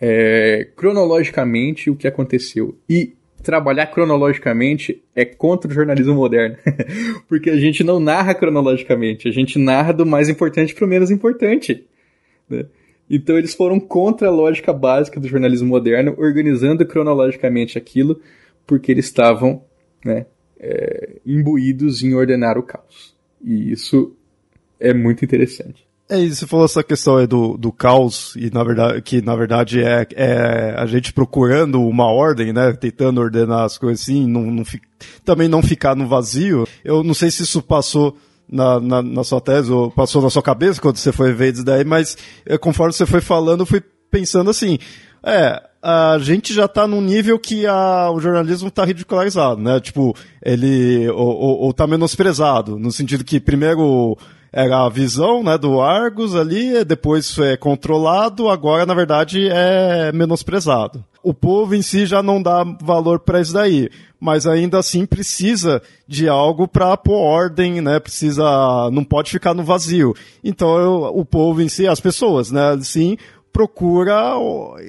é, cronologicamente o que aconteceu. E trabalhar cronologicamente é contra o jornalismo moderno. (laughs) Porque a gente não narra cronologicamente, a gente narra do mais importante para o menos importante. Né? Então eles foram contra a lógica básica do jornalismo moderno, organizando cronologicamente aquilo, porque eles estavam né, é, imbuídos em ordenar o caos. E isso é muito interessante. É isso, você falou essa questão aí do, do caos, e na verdade, que na verdade é, é a gente procurando uma ordem, né? Tentando ordenar as coisas assim, não, não fi, também não ficar no vazio. Eu não sei se isso passou na, na, na, sua tese ou passou na sua cabeça quando você foi ver isso daí, mas é, conforme você foi falando, eu fui pensando assim, é, a gente já está num nível que a, o jornalismo está ridicularizado, né? Tipo, ele ou, ou, ou tá menosprezado, no sentido que primeiro era a visão né, do Argus ali, depois é controlado, agora na verdade é menosprezado. O povo em si já não dá valor para isso daí, mas ainda assim precisa de algo para pôr ordem, né? Precisa, não pode ficar no vazio. Então eu, o povo em si, as pessoas, né? Sim, procura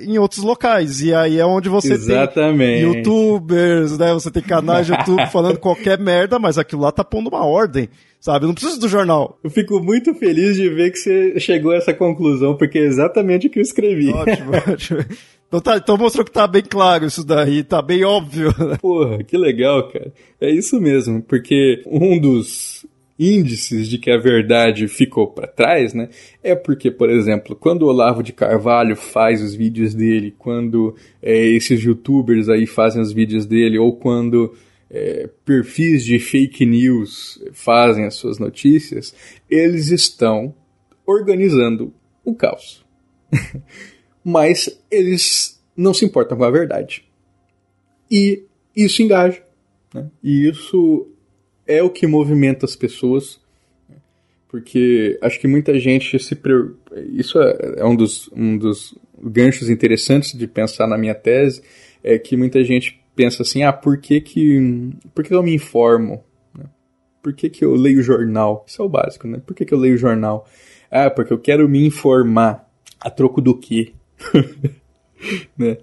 em outros locais. E aí é onde você Exatamente. tem youtubers, né? Você tem canais de YouTube (laughs) falando qualquer merda, mas aquilo lá tá pondo uma ordem, sabe? Não precisa do jornal. Eu fico muito feliz de ver que você chegou a essa conclusão, porque é exatamente o que eu escrevi. (laughs) Ótimo, ótimo. Então, tá, então mostrou que tá bem claro isso daí, tá bem óbvio. (laughs) Porra, que legal, cara. É isso mesmo, porque um dos índices de que a verdade ficou para trás, né? É porque, por exemplo, quando o Olavo de Carvalho faz os vídeos dele, quando é, esses youtubers aí fazem os vídeos dele, ou quando é, perfis de fake news fazem as suas notícias, eles estão organizando o caos. (laughs) Mas eles não se importam com a verdade. E isso engaja. Né? E isso é o que movimenta as pessoas, porque acho que muita gente se. Isso é, é um dos, um dos ganchos interessantes de pensar na minha tese, é que muita gente pensa assim: ah, por que, que, por que eu me informo? Né? Por que, que eu leio jornal? Isso é o básico, né? Por que, que eu leio jornal? Ah, porque eu quero me informar. A troco do quê? (laughs) né?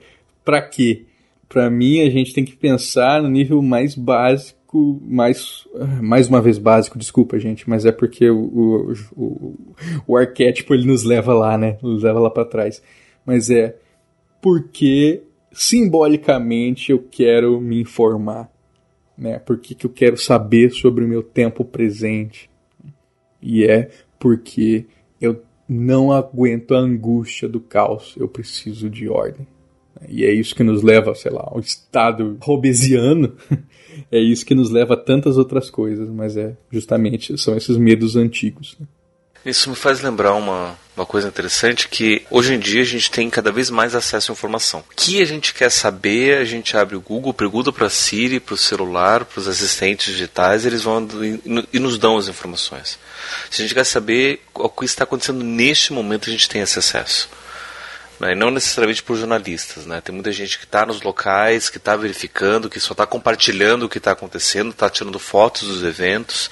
Pra quê? Pra mim, a gente tem que pensar no nível mais básico mais, mais uma vez básico, desculpa, gente, mas é porque o, o, o, o arquétipo ele nos leva lá, né? Nos leva lá para trás. Mas é porque simbolicamente eu quero me informar, né? Porque que eu quero saber sobre o meu tempo presente. E é porque eu não aguento a angústia do caos, eu preciso de ordem. E é isso que nos leva, sei lá, ao estado robesiano. (laughs) é isso que nos leva a tantas outras coisas, mas é justamente são esses medos antigos. Né? Isso me faz lembrar uma, uma coisa interessante que hoje em dia a gente tem cada vez mais acesso à informação. O que a gente quer saber, a gente abre o Google, pergunta para a Siri, para o celular, para os assistentes digitais, eles vão e nos dão as informações. Se a gente quer saber o que está acontecendo neste momento, a gente tem esse acesso né? não necessariamente por jornalistas. Né? Tem muita gente que está nos locais, que está verificando, que só está compartilhando o que está acontecendo, está tirando fotos dos eventos.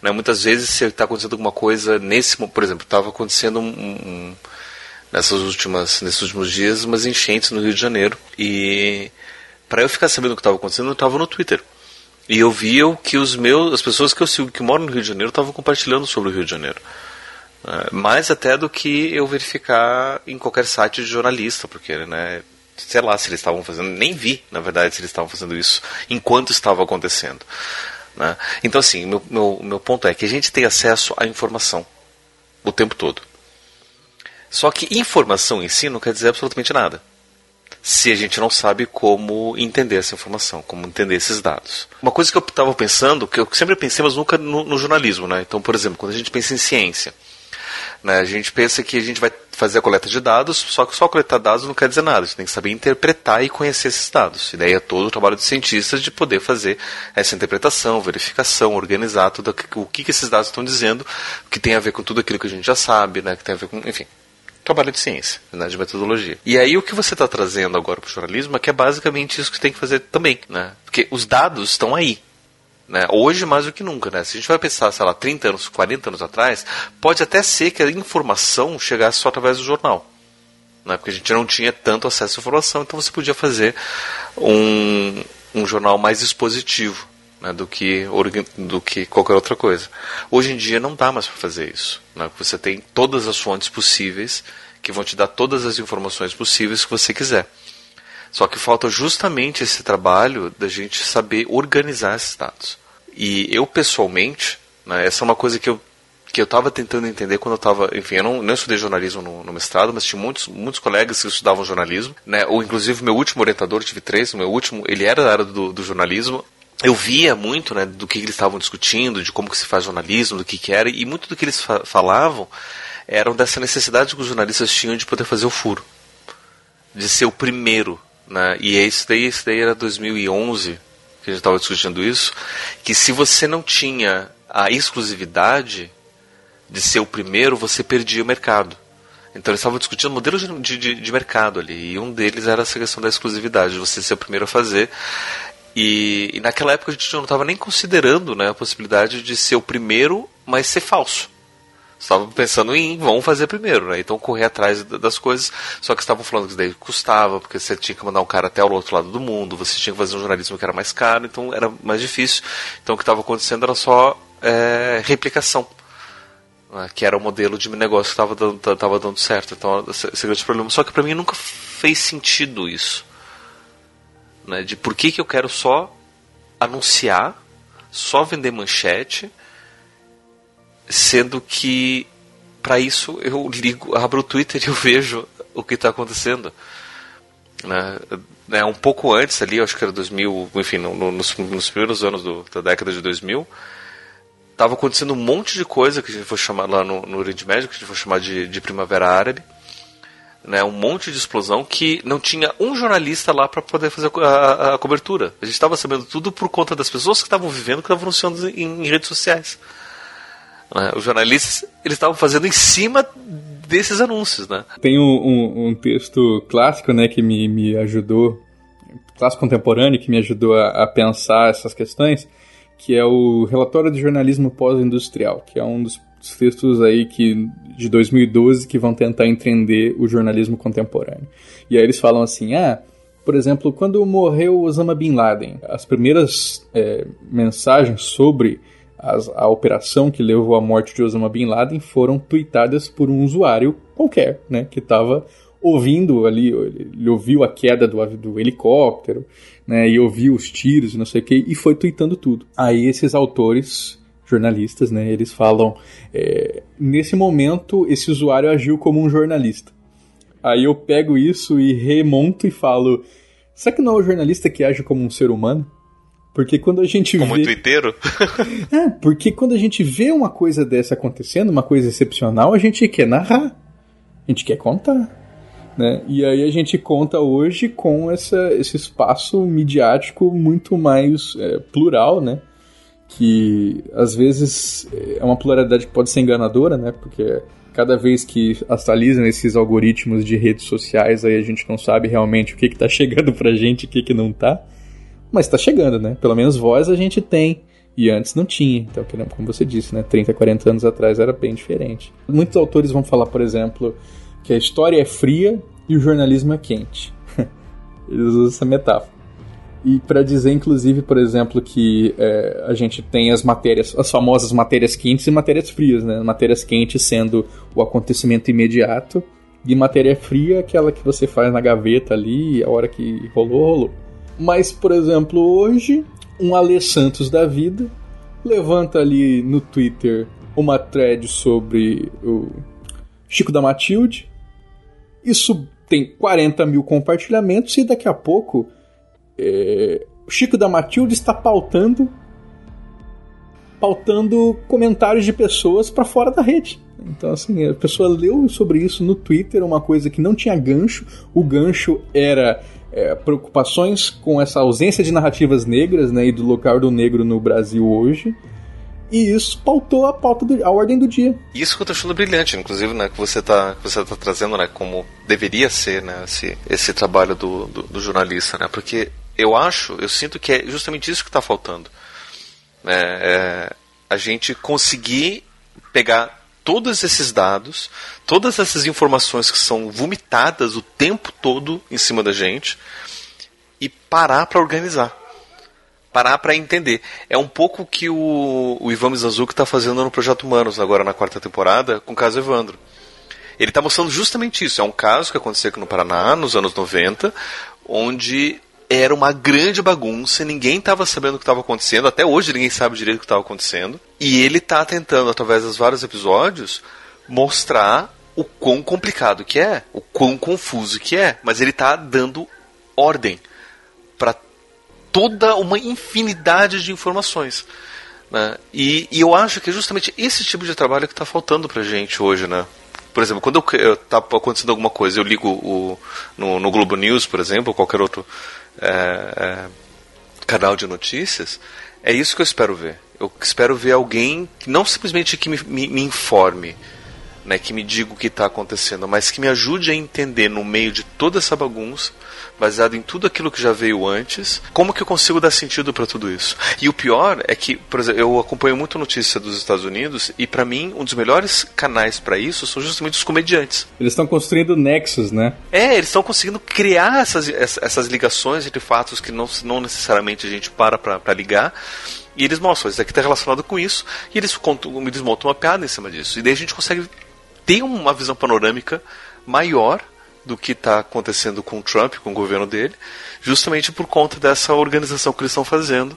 Né? Muitas vezes, se está acontecendo alguma coisa nesse, por exemplo, estava acontecendo um, um, nessas últimas, nesses últimos dias umas enchentes no Rio de Janeiro e para eu ficar sabendo o que estava acontecendo, eu estava no Twitter. E eu via que os meus, as pessoas que eu sigo que moram no Rio de Janeiro estavam compartilhando sobre o Rio de Janeiro. É, mais até do que eu verificar em qualquer site de jornalista, porque, né, sei lá se eles estavam fazendo, nem vi, na verdade, se eles estavam fazendo isso enquanto estava acontecendo. Né? Então, assim, meu, meu, meu ponto é que a gente tem acesso à informação o tempo todo. Só que informação em si não quer dizer absolutamente nada. Se a gente não sabe como entender essa informação, como entender esses dados. Uma coisa que eu estava pensando, que eu sempre pensei, mas nunca no, no jornalismo, né? Então, por exemplo, quando a gente pensa em ciência, né? A gente pensa que a gente vai fazer a coleta de dados, só que só coletar dados não quer dizer nada. A gente tem que saber interpretar e conhecer esses dados. E daí é todo o trabalho de cientistas de poder fazer essa interpretação, verificação, organizar tudo o que, que esses dados estão dizendo, que tem a ver com tudo aquilo que a gente já sabe, né? que tem a ver com, enfim, trabalho de ciência, né, de metodologia. E aí o que você está trazendo agora para o jornalismo é que é basicamente isso que tem que fazer também, né? Porque os dados estão aí. Né? Hoje mais do que nunca, né? Se a gente vai pensar, sei lá, 30 anos, 40 anos atrás, pode até ser que a informação chegasse só através do jornal. Né? Porque a gente não tinha tanto acesso à informação, então você podia fazer um, um jornal mais expositivo né, do, que, do que qualquer outra coisa. Hoje em dia não dá mais para fazer isso. Né? Você tem todas as fontes possíveis que vão te dar todas as informações possíveis que você quiser. Só que falta justamente esse trabalho da gente saber organizar esses dados. E eu pessoalmente, né, essa é uma coisa que eu que eu estava tentando entender quando eu estava, enfim, eu não, não estudei jornalismo no, no, mestrado, mas tinha muitos, muitos colegas que estudavam jornalismo, né? Ou inclusive meu último orientador, tive três, meu último, ele era da área do, do jornalismo. Eu via muito, né, do que eles estavam discutindo, de como que se faz jornalismo, do que que era, e muito do que eles fa falavam eram dessa necessidade que os jornalistas tinham de poder fazer o furo, de ser o primeiro, né? E esse daí, daí era 2011 que a gente estava discutindo isso, que se você não tinha a exclusividade de ser o primeiro, você perdia o mercado. Então eles estavam discutindo modelos de, de, de, mercado ali, e um deles era essa questão da exclusividade, de você ser o primeiro a fazer. E, e naquela época a gente não estava nem considerando né, a possibilidade de ser o primeiro, mas ser falso estavam pensando em vão fazer primeiro, né? Então correr atrás das coisas, só que estavam falando que isso daí custava, porque você tinha que mandar um cara até o outro lado do mundo, você tinha que fazer um jornalismo que era mais caro, então era mais difícil. Então o que estava acontecendo era só é, replicação. Né? Que era o modelo de negócio que estava dando, tava dando certo. Então, esse grande problema. Só que para mim nunca fez sentido isso. Né? De por que, que eu quero só anunciar, só vender manchete, sendo que para isso eu ligo, abro o Twitter e eu vejo o que está acontecendo. Né? né? Um pouco antes ali, acho que era 2000, enfim, no, no, nos, nos, primeiros anos do, da década de 2000, estava acontecendo um monte de coisa que a gente foi chamar lá no, no Oriente Médio, que a gente foi chamar de, de Primavera Árabe. Né, um monte de explosão que não tinha um jornalista lá para poder fazer a, a, a cobertura. A gente estava sabendo tudo por conta das pessoas que estavam vivendo, que estavam funcionando em, em redes sociais. Né? Os jornalistas eles estavam fazendo em cima desses anúncios, né? Tem um, um, um, texto clássico, né, que me, me ajudou, clássico contemporâneo, que me ajudou a, a pensar essas questões, que é o Relatório de Jornalismo Pós-Industrial, que é um dos textos aí que de 2012 que vão tentar entender o jornalismo contemporâneo. E aí eles falam assim, ah, por exemplo, quando morreu Osama Bin Laden, as primeiras é, mensagens sobre as, a operação que levou à morte de Osama Bin Laden foram tweetadas por um usuário qualquer, né, que estava ouvindo ali, ele ouviu a queda do, do helicóptero, né, e ouviu os tiros, não sei o que, e foi tweetando tudo. Aí esses autores, jornalistas, né, eles falam, é, nesse momento esse usuário agiu como um jornalista. Aí eu pego isso e remonto e falo, será que não é o jornalista que age como um ser humano? Porque quando a gente Como vê. inteiro? (laughs) é, porque quando a gente vê uma coisa dessa acontecendo, uma coisa excepcional, a gente quer narrar. A gente quer contar. Né? E aí a gente conta hoje com essa, esse espaço midiático muito mais é, plural, né? Que às vezes é uma pluralidade que pode ser enganadora, né? Porque cada vez que atualizam esses algoritmos de redes sociais, aí a gente não sabe realmente o que está (laughs) chegando pra gente e o que, que não tá. Mas está chegando, né? Pelo menos voz a gente tem. E antes não tinha. Então, como você disse, né? 30, 40 anos atrás era bem diferente. Muitos autores vão falar, por exemplo, que a história é fria e o jornalismo é quente. (laughs) Eles usam essa metáfora. E para dizer, inclusive, por exemplo, que é, a gente tem as matérias, as famosas matérias quentes e matérias frias, né? Matérias quentes sendo o acontecimento imediato, e matéria fria aquela que você faz na gaveta ali, a hora que rolou, rolou. Mas, por exemplo, hoje, um Alê Santos da vida levanta ali no Twitter uma thread sobre o Chico da Matilde. Isso tem 40 mil compartilhamentos e daqui a pouco é, o Chico da Matilde está pautando pautando comentários de pessoas para fora da rede. Então, assim, a pessoa leu sobre isso no Twitter, uma coisa que não tinha gancho. O gancho era é, preocupações com essa ausência de narrativas negras né, e do local do negro no Brasil hoje. E isso pautou a pauta do, a ordem do dia. Isso que eu tô achando brilhante, inclusive, né, que você está que você tá trazendo, né, como deveria ser, né, esse, esse trabalho do, do, do jornalista, né, porque eu acho, eu sinto que é justamente isso que está faltando. Né? É, a gente conseguir pegar todos esses dados, todas essas informações que são vomitadas o tempo todo em cima da gente e parar para organizar. Parar para entender. É um pouco que o, o Ivan Mizanzuki está fazendo no Projeto Humanos, agora na quarta temporada, com o caso Evandro. Ele está mostrando justamente isso. É um caso que aconteceu aqui no Paraná, nos anos 90, onde era uma grande bagunça, ninguém estava sabendo o que estava acontecendo, até hoje ninguém sabe direito o que estava acontecendo. E ele está tentando, através dos vários episódios, mostrar o quão complicado que é, o quão confuso que é, mas ele está dando ordem para toda uma infinidade de informações. Né? E, e, eu acho que é justamente esse tipo de trabalho que está faltando para gente hoje, né? Por exemplo, quando está acontecendo alguma coisa, eu ligo o, no, no Globo News, por exemplo, ou qualquer outro é, é, canal de notícias, é isso que eu espero ver. Eu espero ver alguém, não simplesmente que me, me, me informe, né, que me diga o que está acontecendo, mas que me ajude a entender no meio de toda essa bagunça, baseado em tudo aquilo que já veio antes, como que eu consigo dar sentido para tudo isso. E o pior é que, por exemplo, eu acompanho muito notícia dos Estados Unidos e para mim um dos melhores canais para isso são justamente os comediantes. Eles estão construindo nexos, né? É, eles estão conseguindo criar essas, essas ligações entre fatos que não, não necessariamente a gente para para ligar. E eles mostram, isso aqui está relacionado com isso, e eles, contam, eles montam uma piada em cima disso. E daí a gente consegue ter uma visão panorâmica maior do que está acontecendo com o Trump, com o governo dele, justamente por conta dessa organização que eles estão fazendo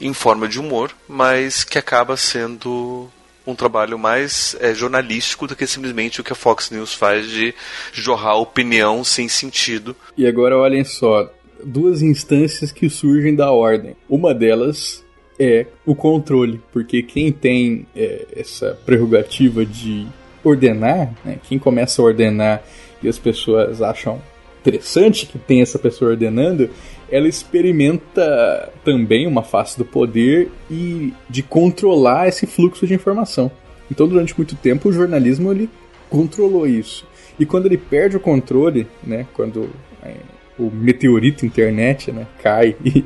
em forma de humor, mas que acaba sendo um trabalho mais é, jornalístico do que simplesmente o que a Fox News faz de jorrar opinião sem sentido. E agora olhem só, duas instâncias que surgem da ordem. Uma delas é o controle, porque quem tem é, essa prerrogativa de ordenar, né, quem começa a ordenar e as pessoas acham interessante que tem essa pessoa ordenando, ela experimenta também uma face do poder e de controlar esse fluxo de informação. Então, durante muito tempo, o jornalismo ele controlou isso. E quando ele perde o controle, né, quando é, o meteorito internet né, cai (laughs) e,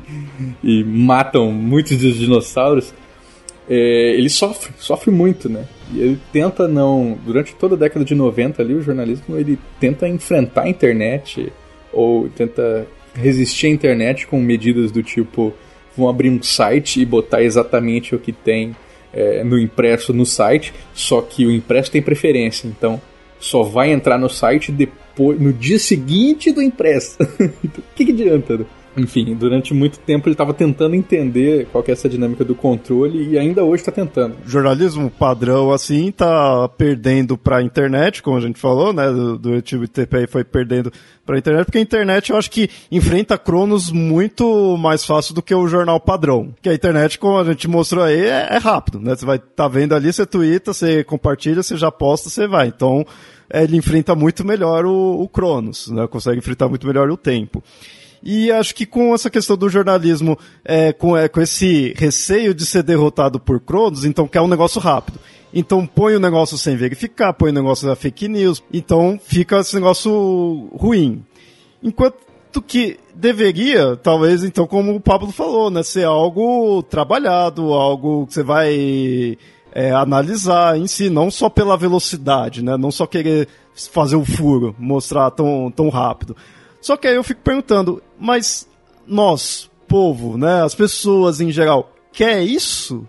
e matam muitos dos dinossauros, é, ele sofre, sofre muito, né? E ele tenta não. Durante toda a década de 90 ali, o jornalismo ele tenta enfrentar a internet ou tenta resistir à internet com medidas do tipo vão abrir um site e botar exatamente o que tem é, no impresso no site, só que o impresso tem preferência, então só vai entrar no site depois no dia seguinte do impresso. (laughs) o que, que adianta? Né? Enfim, durante muito tempo ele estava tentando entender qual que é essa dinâmica do controle e ainda hoje está tentando. Jornalismo padrão assim tá perdendo para a internet, como a gente falou, né? Do, do TPI foi perdendo para a internet, porque a internet eu acho que enfrenta Cronos muito mais fácil do que o jornal padrão. Que a internet, como a gente mostrou aí, é, é rápido, né? Você vai tá vendo ali, você twitta, você compartilha, você já posta, você vai. Então ele enfrenta muito melhor o, o Cronos, né? Consegue enfrentar muito melhor o tempo. E acho que com essa questão do jornalismo, é, com, é, com esse receio de ser derrotado por Cronos, então quer um negócio rápido. Então põe o negócio sem verificar, põe o negócio da fake news, então fica esse negócio ruim. Enquanto que deveria, talvez, então, como o Pablo falou, né, ser algo trabalhado, algo que você vai é, analisar em si, não só pela velocidade, né, não só querer fazer o furo, mostrar tão, tão rápido. Só que aí eu fico perguntando, mas nós, povo, né, as pessoas em geral, quer isso?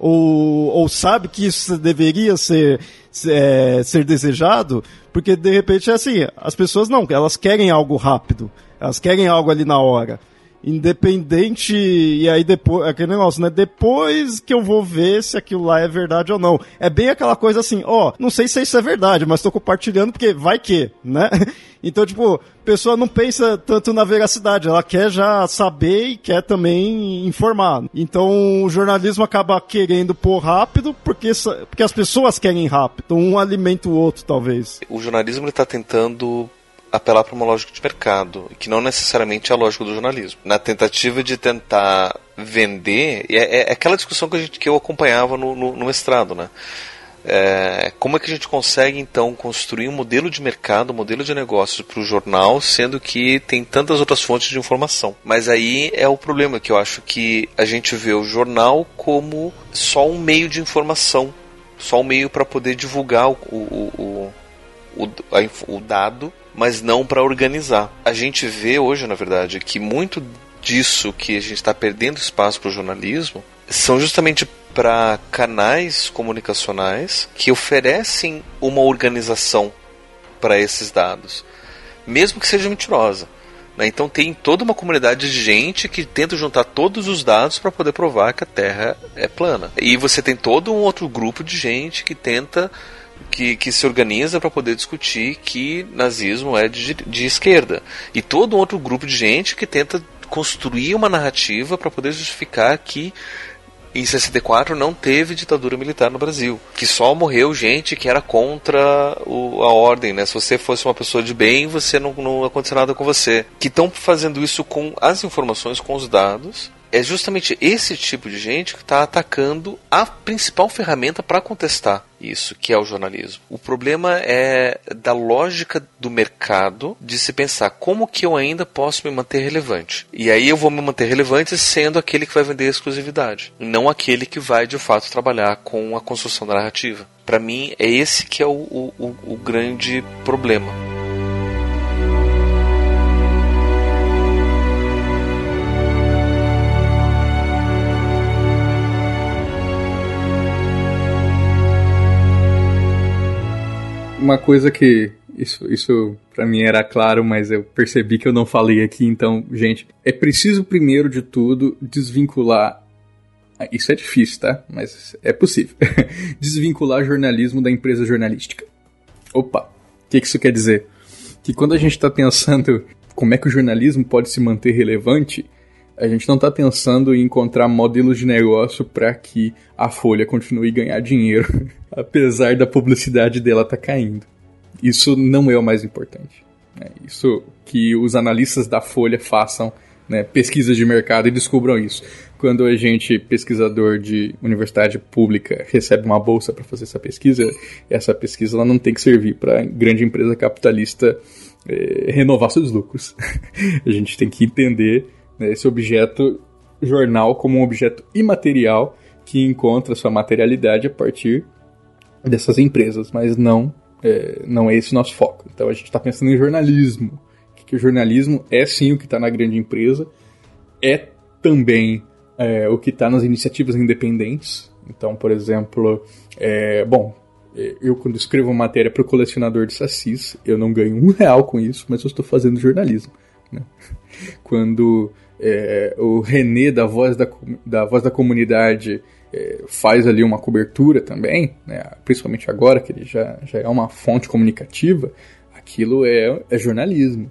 Ou, ou sabe que isso deveria ser, é, ser desejado? Porque de repente é assim, as pessoas não, elas querem algo rápido, elas querem algo ali na hora independente e aí depois aquele negócio, né? Depois que eu vou ver se aquilo lá é verdade ou não. É bem aquela coisa assim, ó, não sei se isso é verdade, mas tô compartilhando porque vai que, né? (laughs) Então, tipo, a pessoa não pensa tanto na veracidade, ela quer já saber e quer também informar. Então, o jornalismo acaba querendo pôr rápido porque, porque as pessoas querem rápido. Um alimenta o outro, talvez. O jornalismo está tentando apelar para uma lógica de mercado, que não necessariamente é a lógica do jornalismo. Na tentativa de tentar vender, é, é aquela discussão que, a gente, que eu acompanhava no, no, no mestrado, né? É, como é que a gente consegue então construir um modelo de mercado, um modelo de negócios para o jornal, sendo que tem tantas outras fontes de informação? Mas aí é o problema que eu acho que a gente vê o jornal como só um meio de informação, só um meio para poder divulgar o, o, o, o, a, o dado, mas não para organizar. A gente vê hoje, na verdade, que muito disso que a gente está perdendo espaço para o jornalismo são justamente para canais comunicacionais que oferecem uma organização para esses dados, mesmo que seja mentirosa. Né? Então tem toda uma comunidade de gente que tenta juntar todos os dados para poder provar que a Terra é plana. E você tem todo um outro grupo de gente que tenta que, que, se organiza para poder discutir que nazismo é de, de, esquerda. E todo um outro grupo de gente que tenta construir uma narrativa para poder justificar que em 64 não teve ditadura militar no Brasil, que só morreu gente que era contra o, a ordem, né? Se você fosse uma pessoa de bem, você não, não aconteceu nada com você. Que estão fazendo isso com as informações, com os dados, é justamente esse tipo de gente que está atacando a principal ferramenta para contestar isso, que é o jornalismo. O problema é da lógica do mercado de se pensar como que eu ainda posso me manter relevante. E aí eu vou me manter relevante sendo aquele que vai vender exclusividade, não aquele que vai de fato trabalhar com a construção da narrativa. Para mim, é esse que é o, o, o grande problema. Uma coisa que isso, isso para mim era claro, mas eu percebi que eu não falei aqui, então, gente, é preciso primeiro de tudo desvincular. Ah, isso é difícil, tá? Mas é possível. (laughs) desvincular jornalismo da empresa jornalística. Opa, o que, que isso quer dizer? Que quando a gente está pensando como é que o jornalismo pode se manter relevante, a gente não está pensando em encontrar modelos de negócio para que a Folha continue a ganhar dinheiro, (laughs) apesar da publicidade dela estar tá caindo. Isso não é o mais importante. Né? Isso que os analistas da Folha façam né, pesquisas de mercado e descubram isso. Quando a gente, pesquisador de universidade pública, recebe uma bolsa para fazer essa pesquisa, essa pesquisa ela não tem que servir para grande empresa capitalista eh, renovar seus lucros. (laughs) a gente tem que entender né, esse objeto jornal como um objeto imaterial que encontra sua materialidade a partir dessas empresas, mas não é, não é esse o nosso foco. Então a gente está pensando em jornalismo, que, o jornalismo é sim o que está na grande empresa, é também é, o que está nas iniciativas independentes. Então, por exemplo, é, bom, é, eu quando escrevo matéria para o colecionador de sacis, eu não ganho um real com isso, mas eu estou fazendo jornalismo. Né? (laughs) Quando é, o René da Voz da, da, voz da Comunidade é, faz ali uma cobertura também, né, principalmente agora que ele já, já é uma fonte comunicativa, aquilo é, é jornalismo.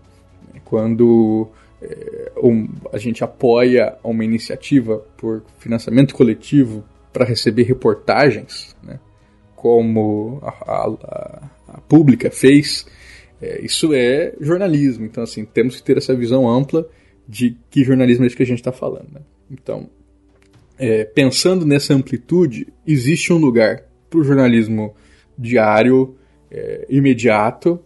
Quando é, um, a gente apoia uma iniciativa por financiamento coletivo para receber reportagens, né, como a, a, a pública fez, é, isso é jornalismo. Então, assim, temos que ter essa visão ampla de que jornalismo é isso que a gente está falando. Né? Então, é, pensando nessa amplitude, existe um lugar para o jornalismo diário, é, imediato,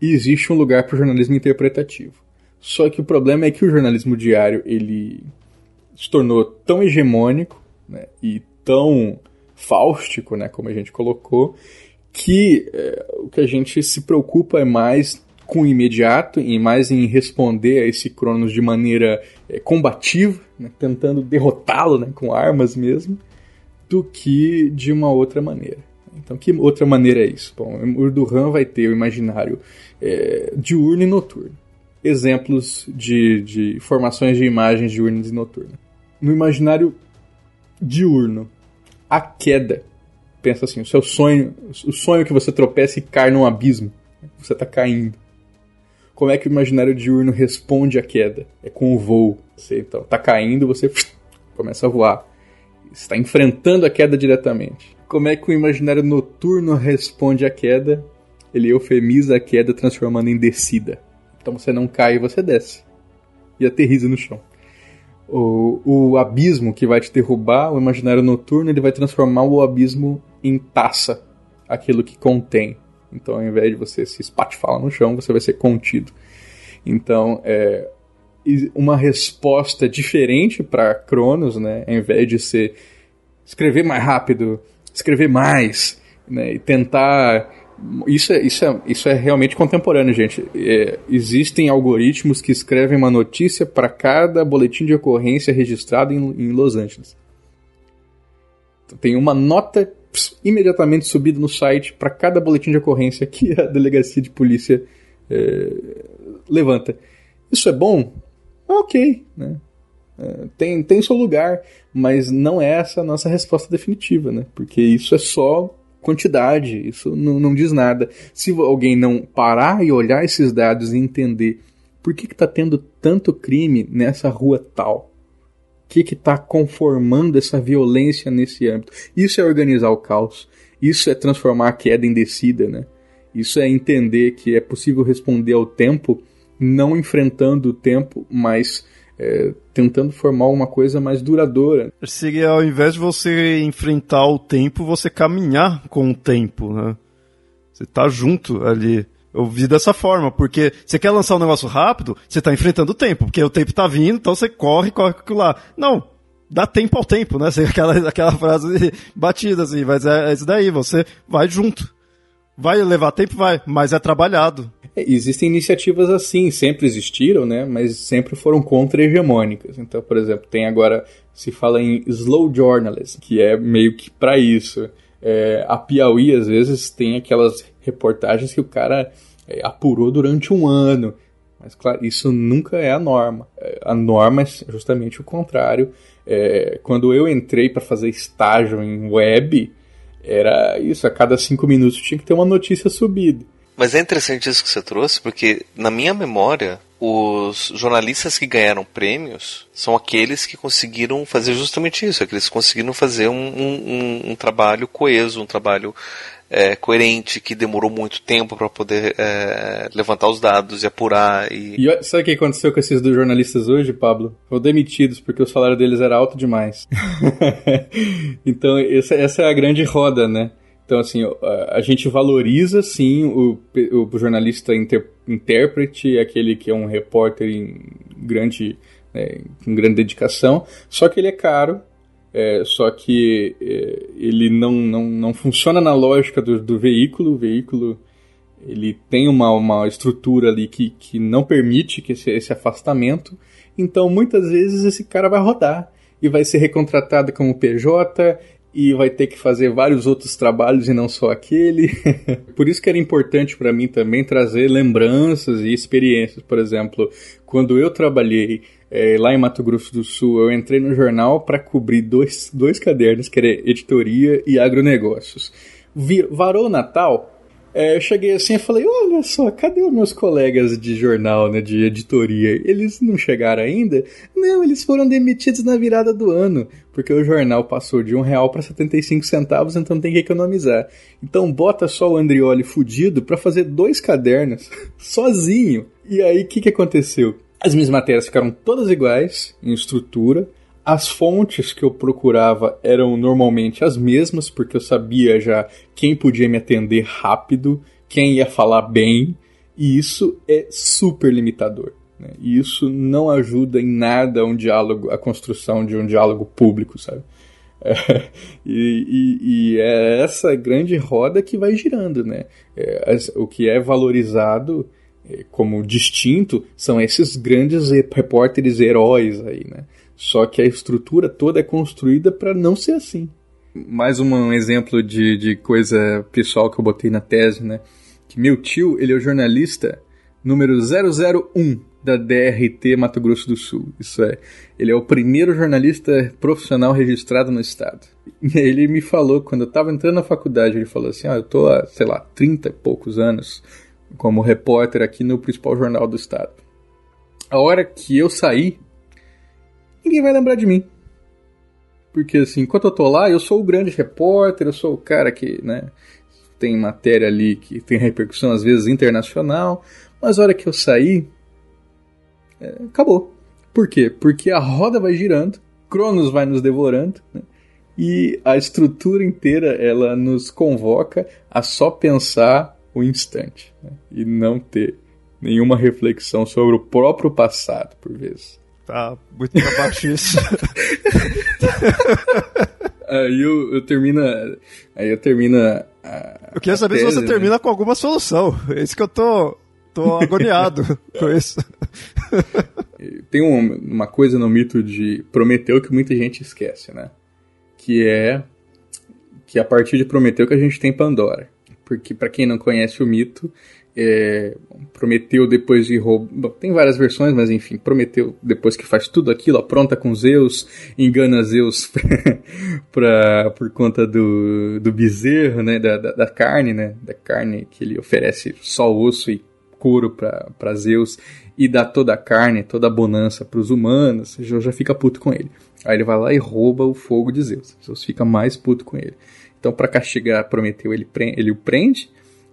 e existe um lugar para o jornalismo interpretativo. Só que o problema é que o jornalismo diário ele se tornou tão hegemônico né, e tão fáustico, né, como a gente colocou, que é, o que a gente se preocupa é mais com o imediato e mais em responder a esse Cronos de maneira é, combativa, né, tentando derrotá-lo né, com armas mesmo, do que de uma outra maneira. Então, que outra maneira é isso? Bom, Urduhan vai ter o imaginário é, diurno e noturno. Exemplos de, de formações de imagens diurnas e noturnas. No imaginário diurno, a queda. Pensa assim, o seu sonho, o sonho que você tropeça e cai num abismo. Você está caindo como é que o imaginário diurno responde à queda? É com o voo. Você então tá caindo, você começa a voar. Está enfrentando a queda diretamente. Como é que o imaginário noturno responde à queda? Ele eufemiza a queda transformando em descida. Então você não cai, você desce. E aterriza no chão. O, o abismo que vai te derrubar, o imaginário noturno, ele vai transformar o abismo em taça aquilo que contém. Então, ao invés de você se espatifar no chão, você vai ser contido. Então, é uma resposta diferente para Cronos, né? Ao invés de ser escrever mais rápido, escrever mais, né? E tentar isso é, isso é, isso é realmente contemporâneo, gente. É, existem algoritmos que escrevem uma notícia para cada boletim de ocorrência registrado em, em Los Angeles. Tem uma nota imediatamente subida no site para cada boletim de ocorrência que a delegacia de polícia é, levanta. Isso é bom? Ok, né? É, tem, tem seu lugar, mas não é essa a nossa resposta definitiva, né? Porque isso é só quantidade, isso não, não diz nada. Se alguém não parar e olhar esses dados e entender por que está tendo tanto crime nessa rua tal, que está conformando essa violência nesse âmbito, isso é organizar o caos, isso é transformar a queda em descida, né? Isso é entender que é possível responder ao tempo, não enfrentando o tempo, mas é, tentando formar uma coisa mais duradoura. Seria ao invés de você enfrentar o tempo, você caminhar com o tempo, né? Você tá junto ali. Eu vi dessa forma, porque você quer lançar um negócio rápido, você tá enfrentando o tempo, porque o tempo tá vindo, então você corre, corre com aquilo lá. Não, dá tempo ao tempo, né? (laughs) Aquela, aquela frase batida assim, mas é, é isso daí, você vai junto. Vai levar tempo? Vai, mas é trabalhado. É, existem iniciativas assim, sempre existiram, né? Mas sempre foram contra-hegemônicas. Então, por exemplo, tem agora, se fala em slow journalism, que é meio que para isso. É, a Piauí, às vezes, tem aquelas reportagens que o cara é, apurou durante um ano. Mas, claro, isso nunca é a norma. É, a norma é justamente o contrário. É, quando eu entrei para fazer estágio em web, era isso, a cada cinco minutos tinha que ter uma notícia subida. Mas é interessante isso que você trouxe, porque na minha memória, os jornalistas que ganharam prêmios são aqueles que conseguiram fazer justamente isso, aqueles que conseguiram fazer um, um, um trabalho coeso, um trabalho é, coerente, que demorou muito tempo para poder é, levantar os dados e apurar. E... e sabe o que aconteceu com esses dois jornalistas hoje, Pablo? Foram demitidos porque o salário deles era alto demais. (laughs) então, essa, essa é a grande roda, né? Então, assim, a, gente valoriza, sim, o, o jornalista inter, intérprete, aquele que é um repórter em grande, né, com grande dedicação, só que ele é caro, é, só que é, ele não, não, não funciona na lógica do, do veículo, o veículo ele tem uma, uma estrutura ali que, que não permite que esse, esse afastamento, então muitas vezes esse cara vai rodar e vai ser recontratado como PJ e vai ter que fazer vários outros trabalhos e não só aquele. (laughs) Por isso que era importante para mim também trazer lembranças e experiências. Por exemplo, quando eu trabalhei é, lá em Mato Grosso do Sul, eu entrei no jornal para cobrir dois, dois cadernos, que era editoria e agronegócios. Vir, varou o Natal, é, eu cheguei assim e falei, olha só, cadê os meus colegas de jornal, né, de editoria? Eles não chegaram ainda? Não, eles foram demitidos na virada do ano, porque o jornal passou de um real para 75 centavos, então tem que economizar. Então bota só o Andrioli fudido para fazer dois cadernos, (laughs) sozinho. E aí, o que, que aconteceu? As minhas matérias ficaram todas iguais, em estrutura, as fontes que eu procurava eram normalmente as mesmas, porque eu sabia já quem podia me atender rápido, quem ia falar bem, e isso é super limitador. Né? E isso não ajuda em nada um diálogo, a construção de um diálogo público, sabe? É, (laughs) e, e, é essa grande roda que vai girando, né? É, o que é valorizado como distinto são esses grandes repórteres heróis aí, né? Só que a estrutura toda é construída para não ser assim. Mais um exemplo de, de coisa pessoal que eu botei na tese, né? Que meu tio, ele é o jornalista número 001 da DRT Mato Grosso do Sul. Isso é, ele é o primeiro jornalista profissional registrado no estado. E ele me falou, quando eu estava entrando na faculdade, ele falou assim: Ah, eu tô há, sei lá, 30 e poucos anos como repórter aqui no principal jornal do estado. A hora que eu saí, ninguém vai lembrar de mim. Porque assim, enquanto eu tô lá, eu sou o grande repórter, eu sou o cara que, né, tem matéria ali que tem repercussão às vezes internacional, mas a hora que eu sair, é, acabou. Por quê? Porque a roda vai girando, Cronos vai nos devorando, né? e a estrutura inteira ela nos convoca a só pensar o instante né? e não ter nenhuma reflexão sobre o próprio passado, por vezes. Tá muito pra baixo isso. (laughs) aí eu, eu termino. Aí eu termino. A, eu queria saber tese, se você né? termina com alguma solução. É isso que eu tô, tô (laughs) agoniado com isso. (laughs) Tem um, uma coisa no mito de Prometeu que muita gente esquece, né? Que é que a partir de Prometeu que a gente tem Pandora. Porque para quem não conhece o mito, é, Prometeu depois de roubar. Tem várias versões, mas enfim, Prometeu depois que faz tudo aquilo, apronta com Zeus, engana Zeus (laughs) pra, por conta do, do bezerro, né? Da, da, da, carne, né? Da carne que ele oferece só osso e couro para Zeus e dá toda a carne, toda a bonança para os humanos. Zeus já fica puto com ele. Aí ele vai lá e rouba o fogo de Zeus. Zeus fica mais puto com ele. Então, para castigar Prometeu, ele, ele o prende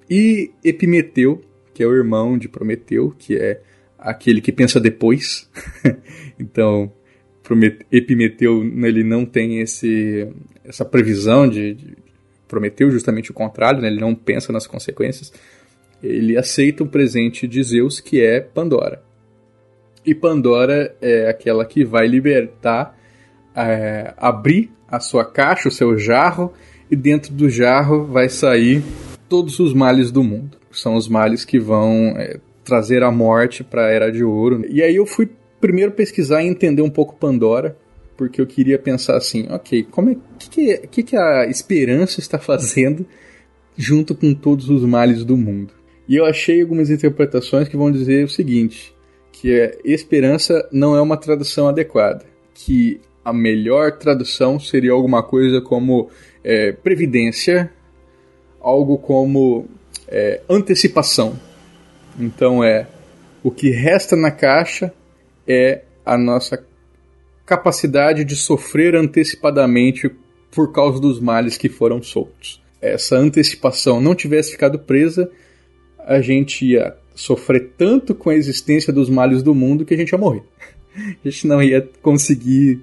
e Epimeteu, que é o irmão de Prometeu, que é aquele que pensa depois. (laughs) então, Epimeteu ele não tem esse, essa previsão de, de Prometeu, justamente o contrário, né? ele não pensa nas consequências. Ele aceita o presente de Zeus, que é Pandora. E Pandora é aquela que vai libertar, é, abrir a sua caixa, o seu jarro, e dentro do jarro vai sair todos os males do mundo. São os males que vão é, trazer a morte para a Era de Ouro. E aí eu fui primeiro pesquisar e entender um pouco Pandora, porque eu queria pensar assim, ok, como é que, que, que a esperança está fazendo junto com todos os males do mundo? E eu achei algumas interpretações que vão dizer o seguinte, que é esperança não é uma tradução adequada, que a melhor tradução seria alguma coisa como é, previdência, algo como é, antecipação. Então é o que resta na caixa é a nossa capacidade de sofrer antecipadamente por causa dos males que foram soltos. Essa antecipação não tivesse ficado presa, a gente ia sofrer tanto com a existência dos males do mundo que a gente ia morrer. (laughs) A gente não ia conseguir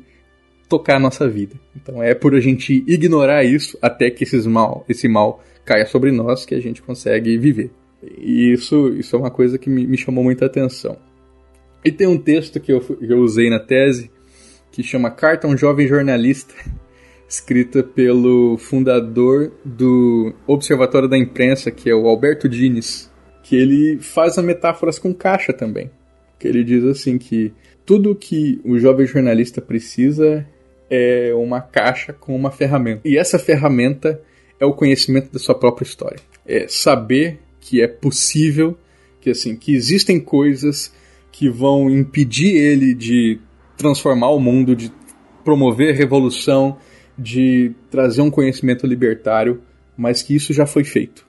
tocar a nossa vida. Então é por a gente ignorar isso até que esses mal, esse mal caia sobre nós que a gente consegue viver. E isso, isso é uma coisa que me, me chamou muita atenção. E tem um texto que eu, que eu usei na tese que chama Carta a um Jovem Jornalista, (laughs) escrita pelo fundador do Observatório da Imprensa, que é o Alberto Dines, que ele faz metáforas com caixa também. Que ele diz assim que tudo que o jovem jornalista precisa é uma caixa com uma ferramenta. E essa ferramenta é o conhecimento da sua própria história. É saber que é possível, que assim, que existem coisas que vão impedir ele de transformar o mundo, de promover revolução, de trazer um conhecimento libertário, mas que isso já foi feito.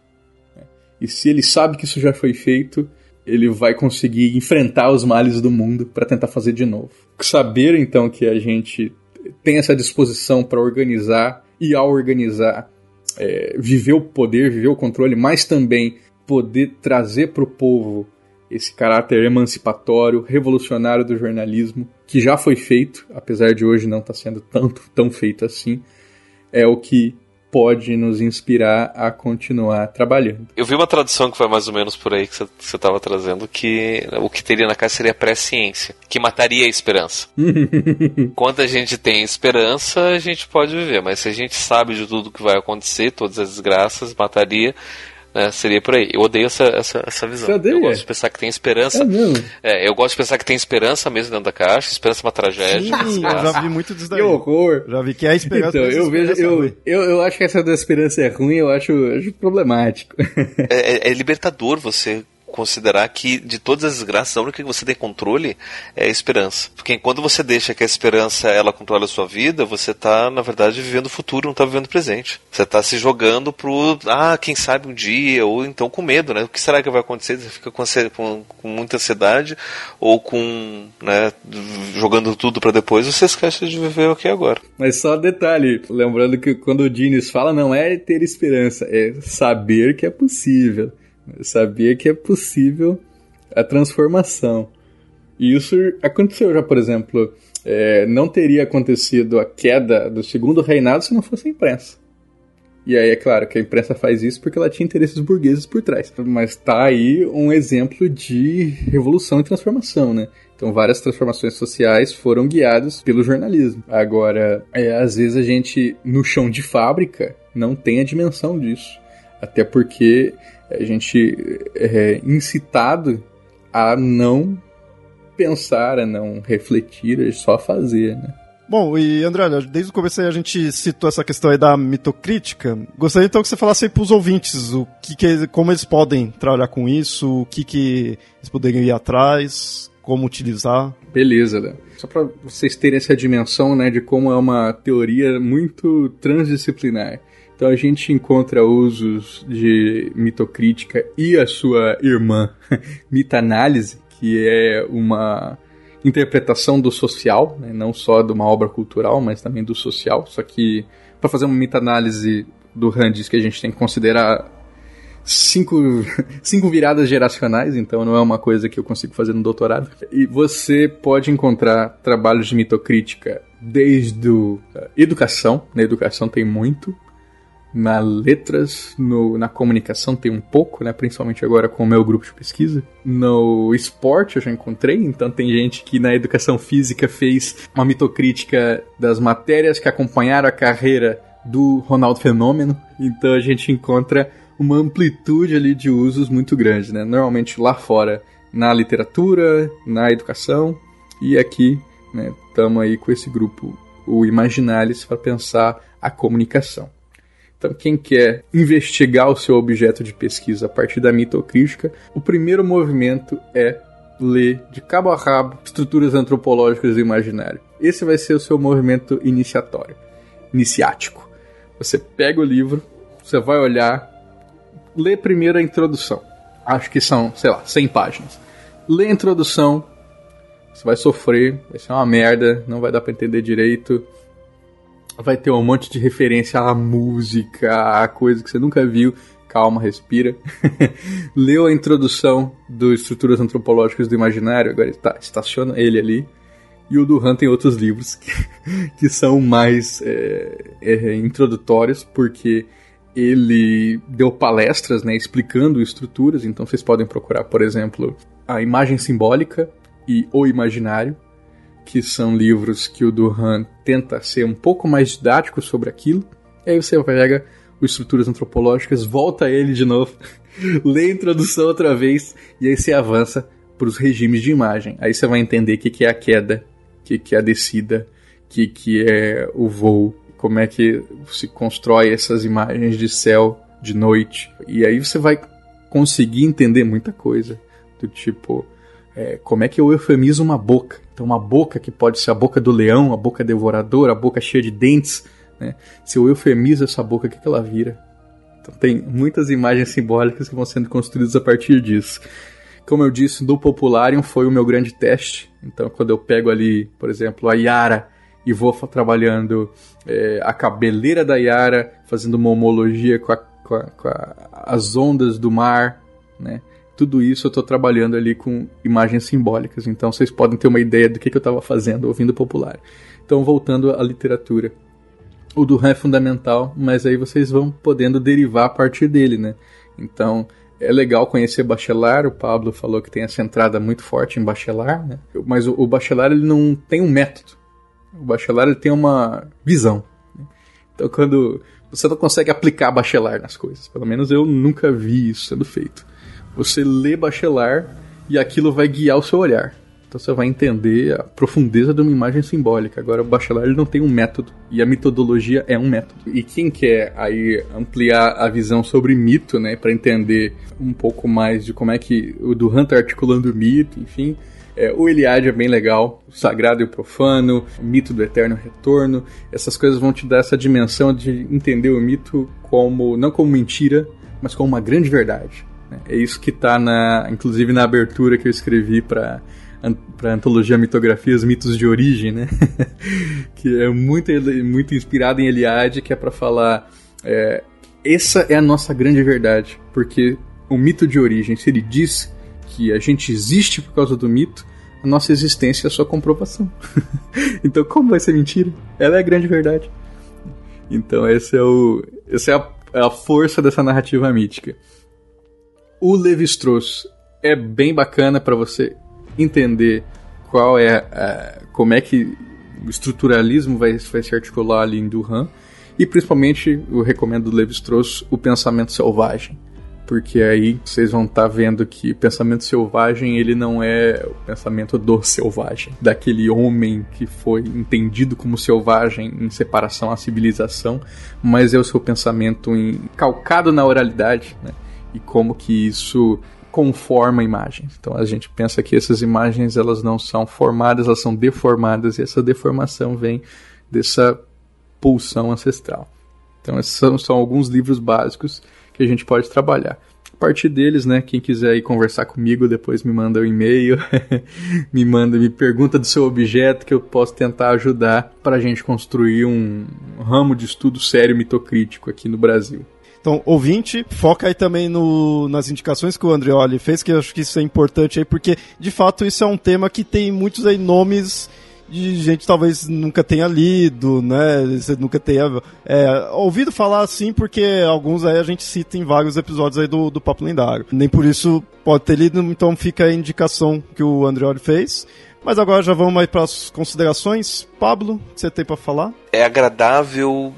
E se ele sabe que isso já foi feito, ele vai conseguir enfrentar os males do mundo para tentar fazer de novo. Saber então que a gente tem essa disposição para organizar e ao organizar é, viver o poder, viver o controle, mas também poder trazer para o povo esse caráter emancipatório, revolucionário do jornalismo, que já foi feito, apesar de hoje não estar tá sendo tanto tão feito assim, é o que pode nos inspirar a continuar trabalhando. Eu vi uma tradução que foi mais ou menos por aí que você estava trazendo, que o que teria na casa seria pré-ciência, que mataria a esperança. (laughs) Quando a gente tem esperança, a gente pode viver, mas se a gente sabe de tudo que vai acontecer, todas as desgraças, mataria né, seria por aí. Eu odeio essa, essa, essa visão. Você odeia? Eu gosto de pensar que tem esperança. É? É, eu gosto de pensar que tem esperança mesmo dentro da caixa. Esperança é uma tragédia. Sim, eu já vi muito disso daí. Que horror. Já vi que é a esperança. Então, eu vejo. Eu, eu, eu, acho que essa da esperança é ruim, eu acho, acho problemático. É, é, é libertador você considerar que de todas as desgraças, a única que você tem controle é a esperança. Porque enquanto você deixa que a esperança ela controle a sua vida, você está na verdade, vivendo o futuro, não está vivendo o presente. Você está se jogando pro, ah, quem sabe um dia, ou então com medo, né? O que será que vai acontecer? Você fica com, com, com muita ansiedade, ou com, né, jogando tudo para depois, você esquece de viver o que é agora. Mas só detalhe, lembrando que quando o Dines fala, não é ter esperança, é saber que é possível. Eu sabia que é possível a transformação. E isso aconteceu já, por exemplo, é, não teria acontecido a queda do segundo reinado se não fosse a imprensa. E aí é claro que a imprensa faz isso porque ela tinha interesses burgueses por trás. Mas tá aí um exemplo de revolução e transformação, né? Então várias transformações sociais foram guiadas pelo jornalismo. Agora, é, às vezes a gente no chão de fábrica não tem a dimensão disso. Até porque a gente é incitado a não pensar, a não refletir, a só fazer, né? Bom, e André, desde o começo a gente citou essa questão aí da mitocrítica. Gostaria então que você falasse aí para os ouvintes o que, que, como eles podem trabalhar com isso, o que, que eles poderiam ir atrás, como utilizar. Beleza, né? Só para vocês terem essa dimensão, né, de como é uma teoria muito transdisciplinar. Então a gente encontra usos de mitocrítica e a sua irmã (laughs) mitanálise, que é uma interpretação do social, né, não só de uma obra cultural, mas também do social. Só que para fazer uma meta-análise do Han diz que a gente tem que considerar cinco, (laughs) cinco viradas geracionais, então não é uma coisa que eu consigo fazer no doutorado. E você pode encontrar trabalhos de mitocrítica desde a educação, na educação tem muito, na letras, no, na comunicação tem um pouco, né? Principalmente agora com o meu grupo de pesquisa. No esporte eu já encontrei, então tem gente que na educação física fez uma mitocrítica das matérias que acompanharam a carreira do Ronaldo Fenômeno. Então a gente encontra uma amplitude ali de usos muito grande, né? Normalmente lá fora na literatura, na educação e aqui, né? Estamos aí com esse grupo, o Imaginalis, para pensar a comunicação. Então, quem quer investigar o seu objeto de pesquisa a partir da mitocrítica, o primeiro movimento é ler de cabo a rabo estruturas antropológicas do imaginário. Esse vai ser o seu movimento iniciatório, iniciático. Você pega o livro, você vai olhar, lê primeiro a introdução. Acho que são, sei lá, 100 páginas. Lê a introdução, você vai sofrer, vai ser uma merda, não vai dar para entender direito vai ter um monte de referência à música, a coisa que você nunca viu. Calma, respira. (laughs) Leu a introdução do Estruturas Antropológicas do Imaginário, agora está, estaciona ele ali. E o Duran tem outros livros que, (laughs) que são mais é, é, introdutórios, porque ele deu palestras né, explicando estruturas, então vocês podem procurar, por exemplo, a imagem simbólica e o imaginário, que são livros que o Duran tenta ser um pouco mais didático sobre aquilo. E aí você pega o Estruturas Antropológicas, volta ele de novo, (laughs) lê a introdução outra vez, e aí você avança para os regimes de imagem. Aí você vai entender o que, que é a queda, o que, que é a descida, o que, que é o voo, como é que se constrói essas imagens de céu, de noite. E aí você vai conseguir entender muita coisa. Do tipo, é, como é que eu eufemizo uma boca. Então, uma boca que pode ser a boca do leão, a boca devoradora, a boca cheia de dentes. Né? Se eu eufemizo essa boca, o que, que ela vira? Então, tem muitas imagens simbólicas que vão sendo construídas a partir disso. Como eu disse, do Popularium foi o meu grande teste. Então, quando eu pego ali, por exemplo, a Yara e vou trabalhando é, a cabeleira da Yara, fazendo uma homologia com, a, com, a, com a, as ondas do mar, né? Tudo isso eu estou trabalhando ali com imagens simbólicas. Então vocês podem ter uma ideia do que, que eu estava fazendo ouvindo popular. Então, voltando à literatura. O Duran é fundamental, mas aí vocês vão podendo derivar a partir dele, né? Então, é legal conhecer Bachelard, o Pablo falou que tem essa entrada muito forte em Bachelard, né? Mas o, o Bachelard ele não tem um método. O Bachelard ele tem uma visão. Né? Então, quando você não consegue aplicar Bachelard nas coisas, pelo menos eu nunca vi isso sendo feito. Você lê Bachelard e aquilo vai guiar o seu olhar. Então você vai entender a profundeza de uma imagem simbólica. Agora, o Bachelard ele não tem um método, e a mitodologia é um método. E quem quer aí ampliar a visão sobre mito, né, para entender um pouco mais de como é que o Duran tá articulando o mito, enfim, é, o Eliade é bem legal, o sagrado e o profano, o mito do eterno retorno. Essas coisas vão te dar essa dimensão de entender o mito como não como mentira, mas como uma grande verdade. É isso que está na, inclusive na abertura que eu escrevi para para antologia Mitografias Mitos de Origem, né? (laughs) que é muito, muito inspirado em Eliade, que é para falar é, essa é a nossa grande verdade, porque o mito de origem, se ele diz que a gente existe por causa do mito, a nossa existência é a sua comprovação. (laughs) então, como vai ser mentira? Ela é a grande verdade. Então, esse é o, essa é a, é a força dessa narrativa mítica. O Levi-Strauss é bem bacana para você entender qual é a, como é que o estruturalismo vai, vai se articular ali em Duran e principalmente eu recomendo do Levi-Strauss o pensamento selvagem porque aí vocês vão estar tá vendo que o pensamento selvagem ele não é o pensamento do selvagem, daquele homem que foi entendido como selvagem em separação à civilização, mas é o seu pensamento em, calcado na oralidade, né? E como que isso conforma imagens. Então a gente pensa que essas imagens elas não são formadas, elas são deformadas e essa deformação vem dessa pulsão ancestral. Então esses são, são alguns livros básicos que a gente pode trabalhar. A partir deles, né, quem quiser ir conversar comigo, depois me manda um e-mail, (laughs) me manda, me pergunta do seu objeto que eu posso tentar ajudar para a gente construir um ramo de estudo sério mitocrítico aqui no Brasil. Então, ouvinte, foca aí também no, nas indicações que o Andreoli fez, que eu acho que isso é importante aí, porque de fato isso é um tema que tem muitos aí nomes de gente talvez nunca tenha lido, né? Você nunca tenha é, ouvido falar assim, porque alguns aí a gente cita em vários episódios aí do, do Papo Lendário. Nem por isso pode ter lido, então fica a indicação que o Andreoli fez. Mas agora já vamos aí para as considerações. Pablo, o que você tem para falar? É agradável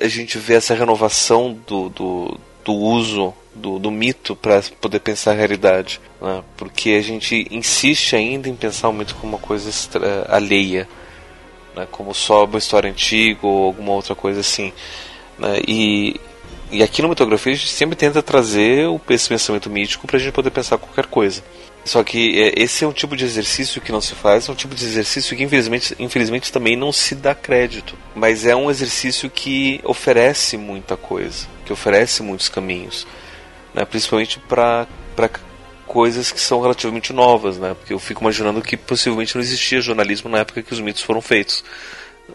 a gente ver essa renovação do, do, do uso do, do mito para poder pensar a realidade, né? porque a gente insiste ainda em pensar o mito como uma coisa extra, alheia, né? como só uma história antiga ou alguma outra coisa assim. Né? E, e aqui no Mitografia a gente sempre tenta trazer esse pensamento mítico para a gente poder pensar qualquer coisa. Só que é, esse é um tipo de exercício que não se faz, é um tipo de exercício que infelizmente, infelizmente também não se dá crédito. Mas é um exercício que oferece muita coisa, que oferece muitos caminhos né? principalmente para coisas que são relativamente novas, né? porque eu fico imaginando que possivelmente não existia jornalismo na época que os mitos foram feitos.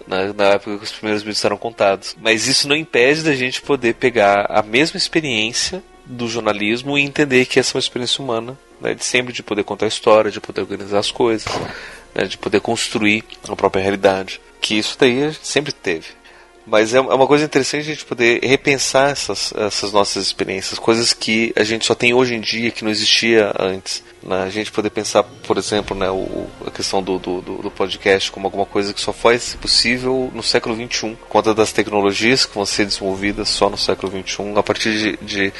Na, na, época que os primeiros mitos eram contados. Mas isso não impede da gente poder pegar a mesma experiência do jornalismo e entender que essa é uma experiência humana, né, de sempre de poder contar a história, de poder organizar as coisas, né, de poder construir a própria realidade. Que isso daí a gente sempre teve. Mas é, é uma coisa interessante a gente poder repensar essas, essas nossas experiências, coisas que a gente só tem hoje em dia, que não existia antes. Né? A gente poder pensar, por exemplo, né, o, a questão do, do, do, podcast como alguma coisa que só foi possível no século XXI, conta das tecnologias que vão ser desenvolvidas só no século XXI, a partir de, de,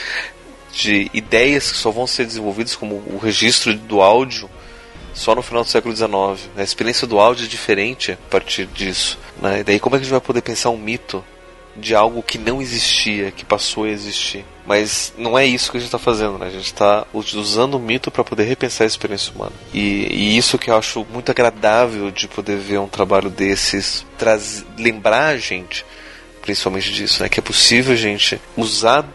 de ideias que só vão ser desenvolvidas, como o registro do áudio só no final do século XIX. A experiência do áudio é diferente a partir disso. Né? E daí como é que a gente vai poder pensar um mito de algo que não existia, que passou a existir? Mas não é isso que a gente está fazendo, né? A gente está usando o mito para poder repensar a experiência humana. E, e, isso que eu acho muito agradável de poder ver um trabalho desses, traz, lembrar a gente, principalmente disso, né? Que é possível a gente usar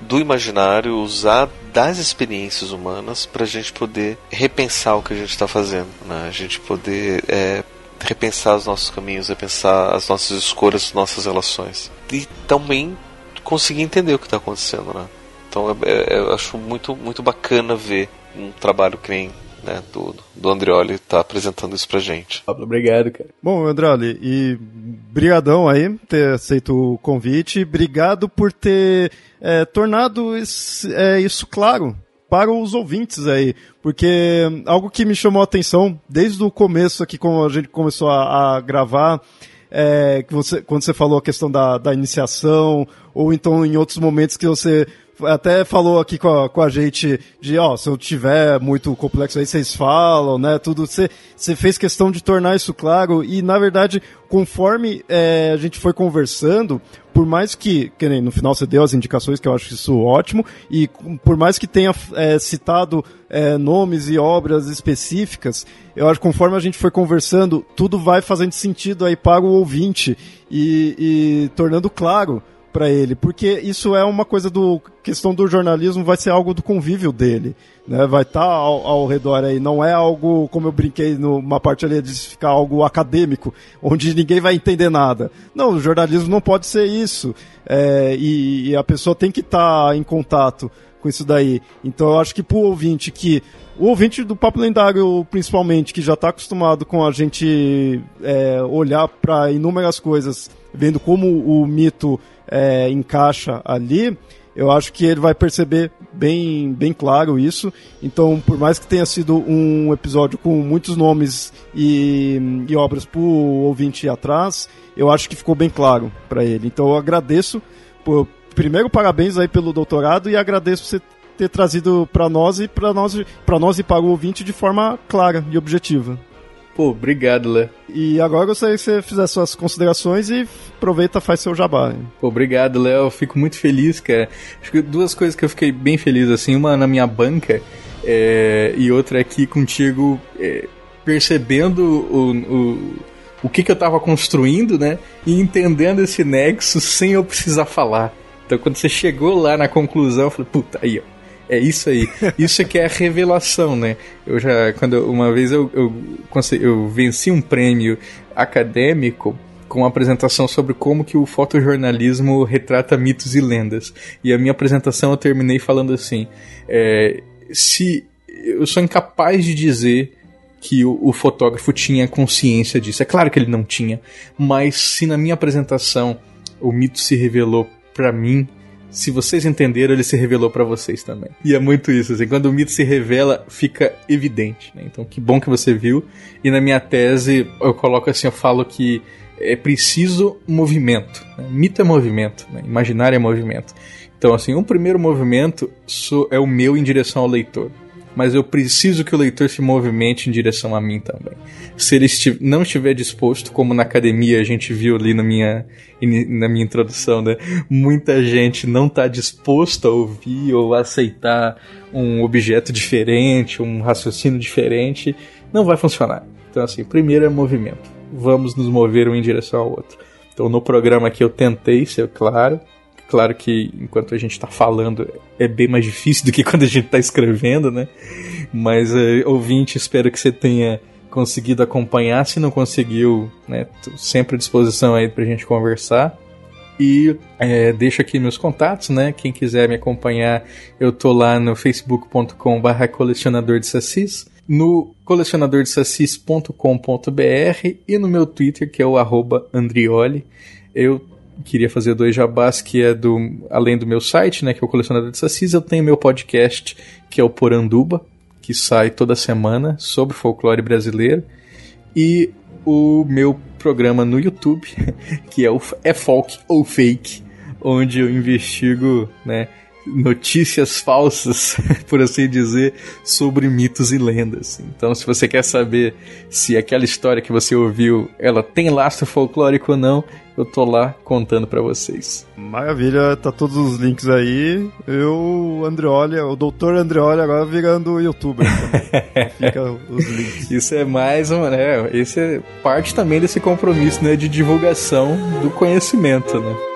do imaginário, usar das experiências humanas para a gente poder repensar o que a gente está fazendo, né? a gente poder é, repensar os nossos caminhos, repensar as nossas escolhas, as nossas relações e também conseguir entender o que está acontecendo, né? Então é, é, eu acho muito muito bacana ver um trabalho que nem né, do, do Andreoli tá apresentando isso pra gente. Obrigado, cara. Bom, Andreoli, e brigadão aí ter aceito o convite, obrigado por ter é, tornado esse, é, isso claro para os ouvintes aí, porque algo que me chamou a atenção desde o começo aqui, quando a gente começou a, a gravar, é, que você, quando você falou a questão da, da iniciação, ou então em outros momentos que você até falou aqui com a, com a gente de, ó, se eu tiver muito complexo aí, vocês falam, né, tudo, você, fez questão de tornar isso claro e, na verdade, conforme é, a gente foi conversando, por mais que, que nem, no final você deu as indicações, que eu acho isso ótimo, e por mais que tenha é, citado é, nomes e obras específicas, eu acho que conforme a gente foi conversando, tudo vai fazendo sentido aí para o ouvinte e, e tornando claro para ele, porque isso é uma coisa do questão do jornalismo, vai ser algo do convívio dele, né? Vai estar tá ao, ao, redor aí, não é algo como eu brinquei numa parte ali de ficar algo acadêmico, onde ninguém vai entender nada. Não, o jornalismo não pode ser isso, é, e, e, a pessoa tem que estar tá em contato com isso daí. Então eu acho que pro ouvinte que. O ouvinte do Papo Lendário, principalmente, que já está acostumado com a gente é, olhar para inúmeras coisas, vendo como o mito é, encaixa ali, eu acho que ele vai perceber bem, bem claro isso. Então, por mais que tenha sido um episódio com muitos nomes e, e obras para o ouvinte atrás, eu acho que ficou bem claro para ele. Então, eu agradeço. Por, primeiro, parabéns aí pelo doutorado e agradeço por você ter trazido para nós e para nós, nós e para o ouvinte de forma clara e objetiva. Pô, obrigado, Lé. E agora eu gostaria que você fizesse suas considerações e aproveita faz seu jabá. Pô, obrigado, Léo. Eu fico muito feliz, cara. Acho que duas coisas que eu fiquei bem feliz, assim, uma na minha banca é, e outra aqui contigo é, percebendo o, o, o que, que eu tava construindo, né? E entendendo esse nexo sem eu precisar falar. Então quando você chegou lá na conclusão, eu falei, puta, aí, ó é isso aí. Isso que é a revelação, né? Eu já, quando uma vez eu, eu, eu venci um prêmio acadêmico com uma apresentação sobre como que o fotojornalismo retrata mitos e lendas. E a minha apresentação eu terminei falando assim: é, se eu sou incapaz de dizer que o, o, fotógrafo tinha consciência disso. É claro que ele não tinha, mas se na minha apresentação o mito se revelou para mim se vocês entenderam, ele se revelou para vocês também. E é muito isso, assim, quando o mito se revela, fica evidente, né? Então, que bom que você viu. E na minha tese, eu coloco assim, eu falo que é preciso movimento. Né? Mito é movimento, né? imaginário é movimento. Então, assim, um primeiro movimento é o meu em direção ao leitor mas eu preciso que o leitor se movimente em direção a mim também. Se ele não estiver disposto, como na academia a gente viu ali na minha, na minha introdução, né? Muita gente não está disposto a ouvir ou a aceitar um objeto diferente, um raciocínio diferente, não vai funcionar. Então, assim, primeiro é movimento. Vamos nos mover um em direção ao outro. Então, no programa aqui eu tentei ser claro, Claro que enquanto a gente está falando é bem mais difícil do que (laughs) quando a gente está escrevendo, né? Mas é, ouvinte, espero que você tenha conseguido acompanhar. Se não conseguiu, né, sempre à disposição aí para a gente conversar. E é, deixo aqui meus contatos, né? Quem quiser me acompanhar, eu tô lá no facebook.com/barra colecionador de sacis, no colecionadordesassis.com.br e no meu Twitter, que é o arroba Andrioli. Eu queria fazer dois jabás, que é do além do meu site, né, que é o Colecionador de Sacis, eu tenho meu podcast, que é o Poranduba, que sai toda semana sobre folclore brasileiro, e o meu programa no YouTube, (laughs) que é o É Folk ou Fake, onde eu investigo, né, notícias falsas, (laughs) por assim dizer, sobre mitos e lendas. Então, se você quer saber se aquela história que você ouviu, ela tem lastro folclórico ou não, eu tô lá contando para vocês. Maravilha, tá todos os links aí. Eu, Andreoli, o doutor Andreoli agora virando youtuber. (laughs) Fica os links. Isso é mais uma, né? Esse é parte também desse compromisso, né, de divulgação do conhecimento, né?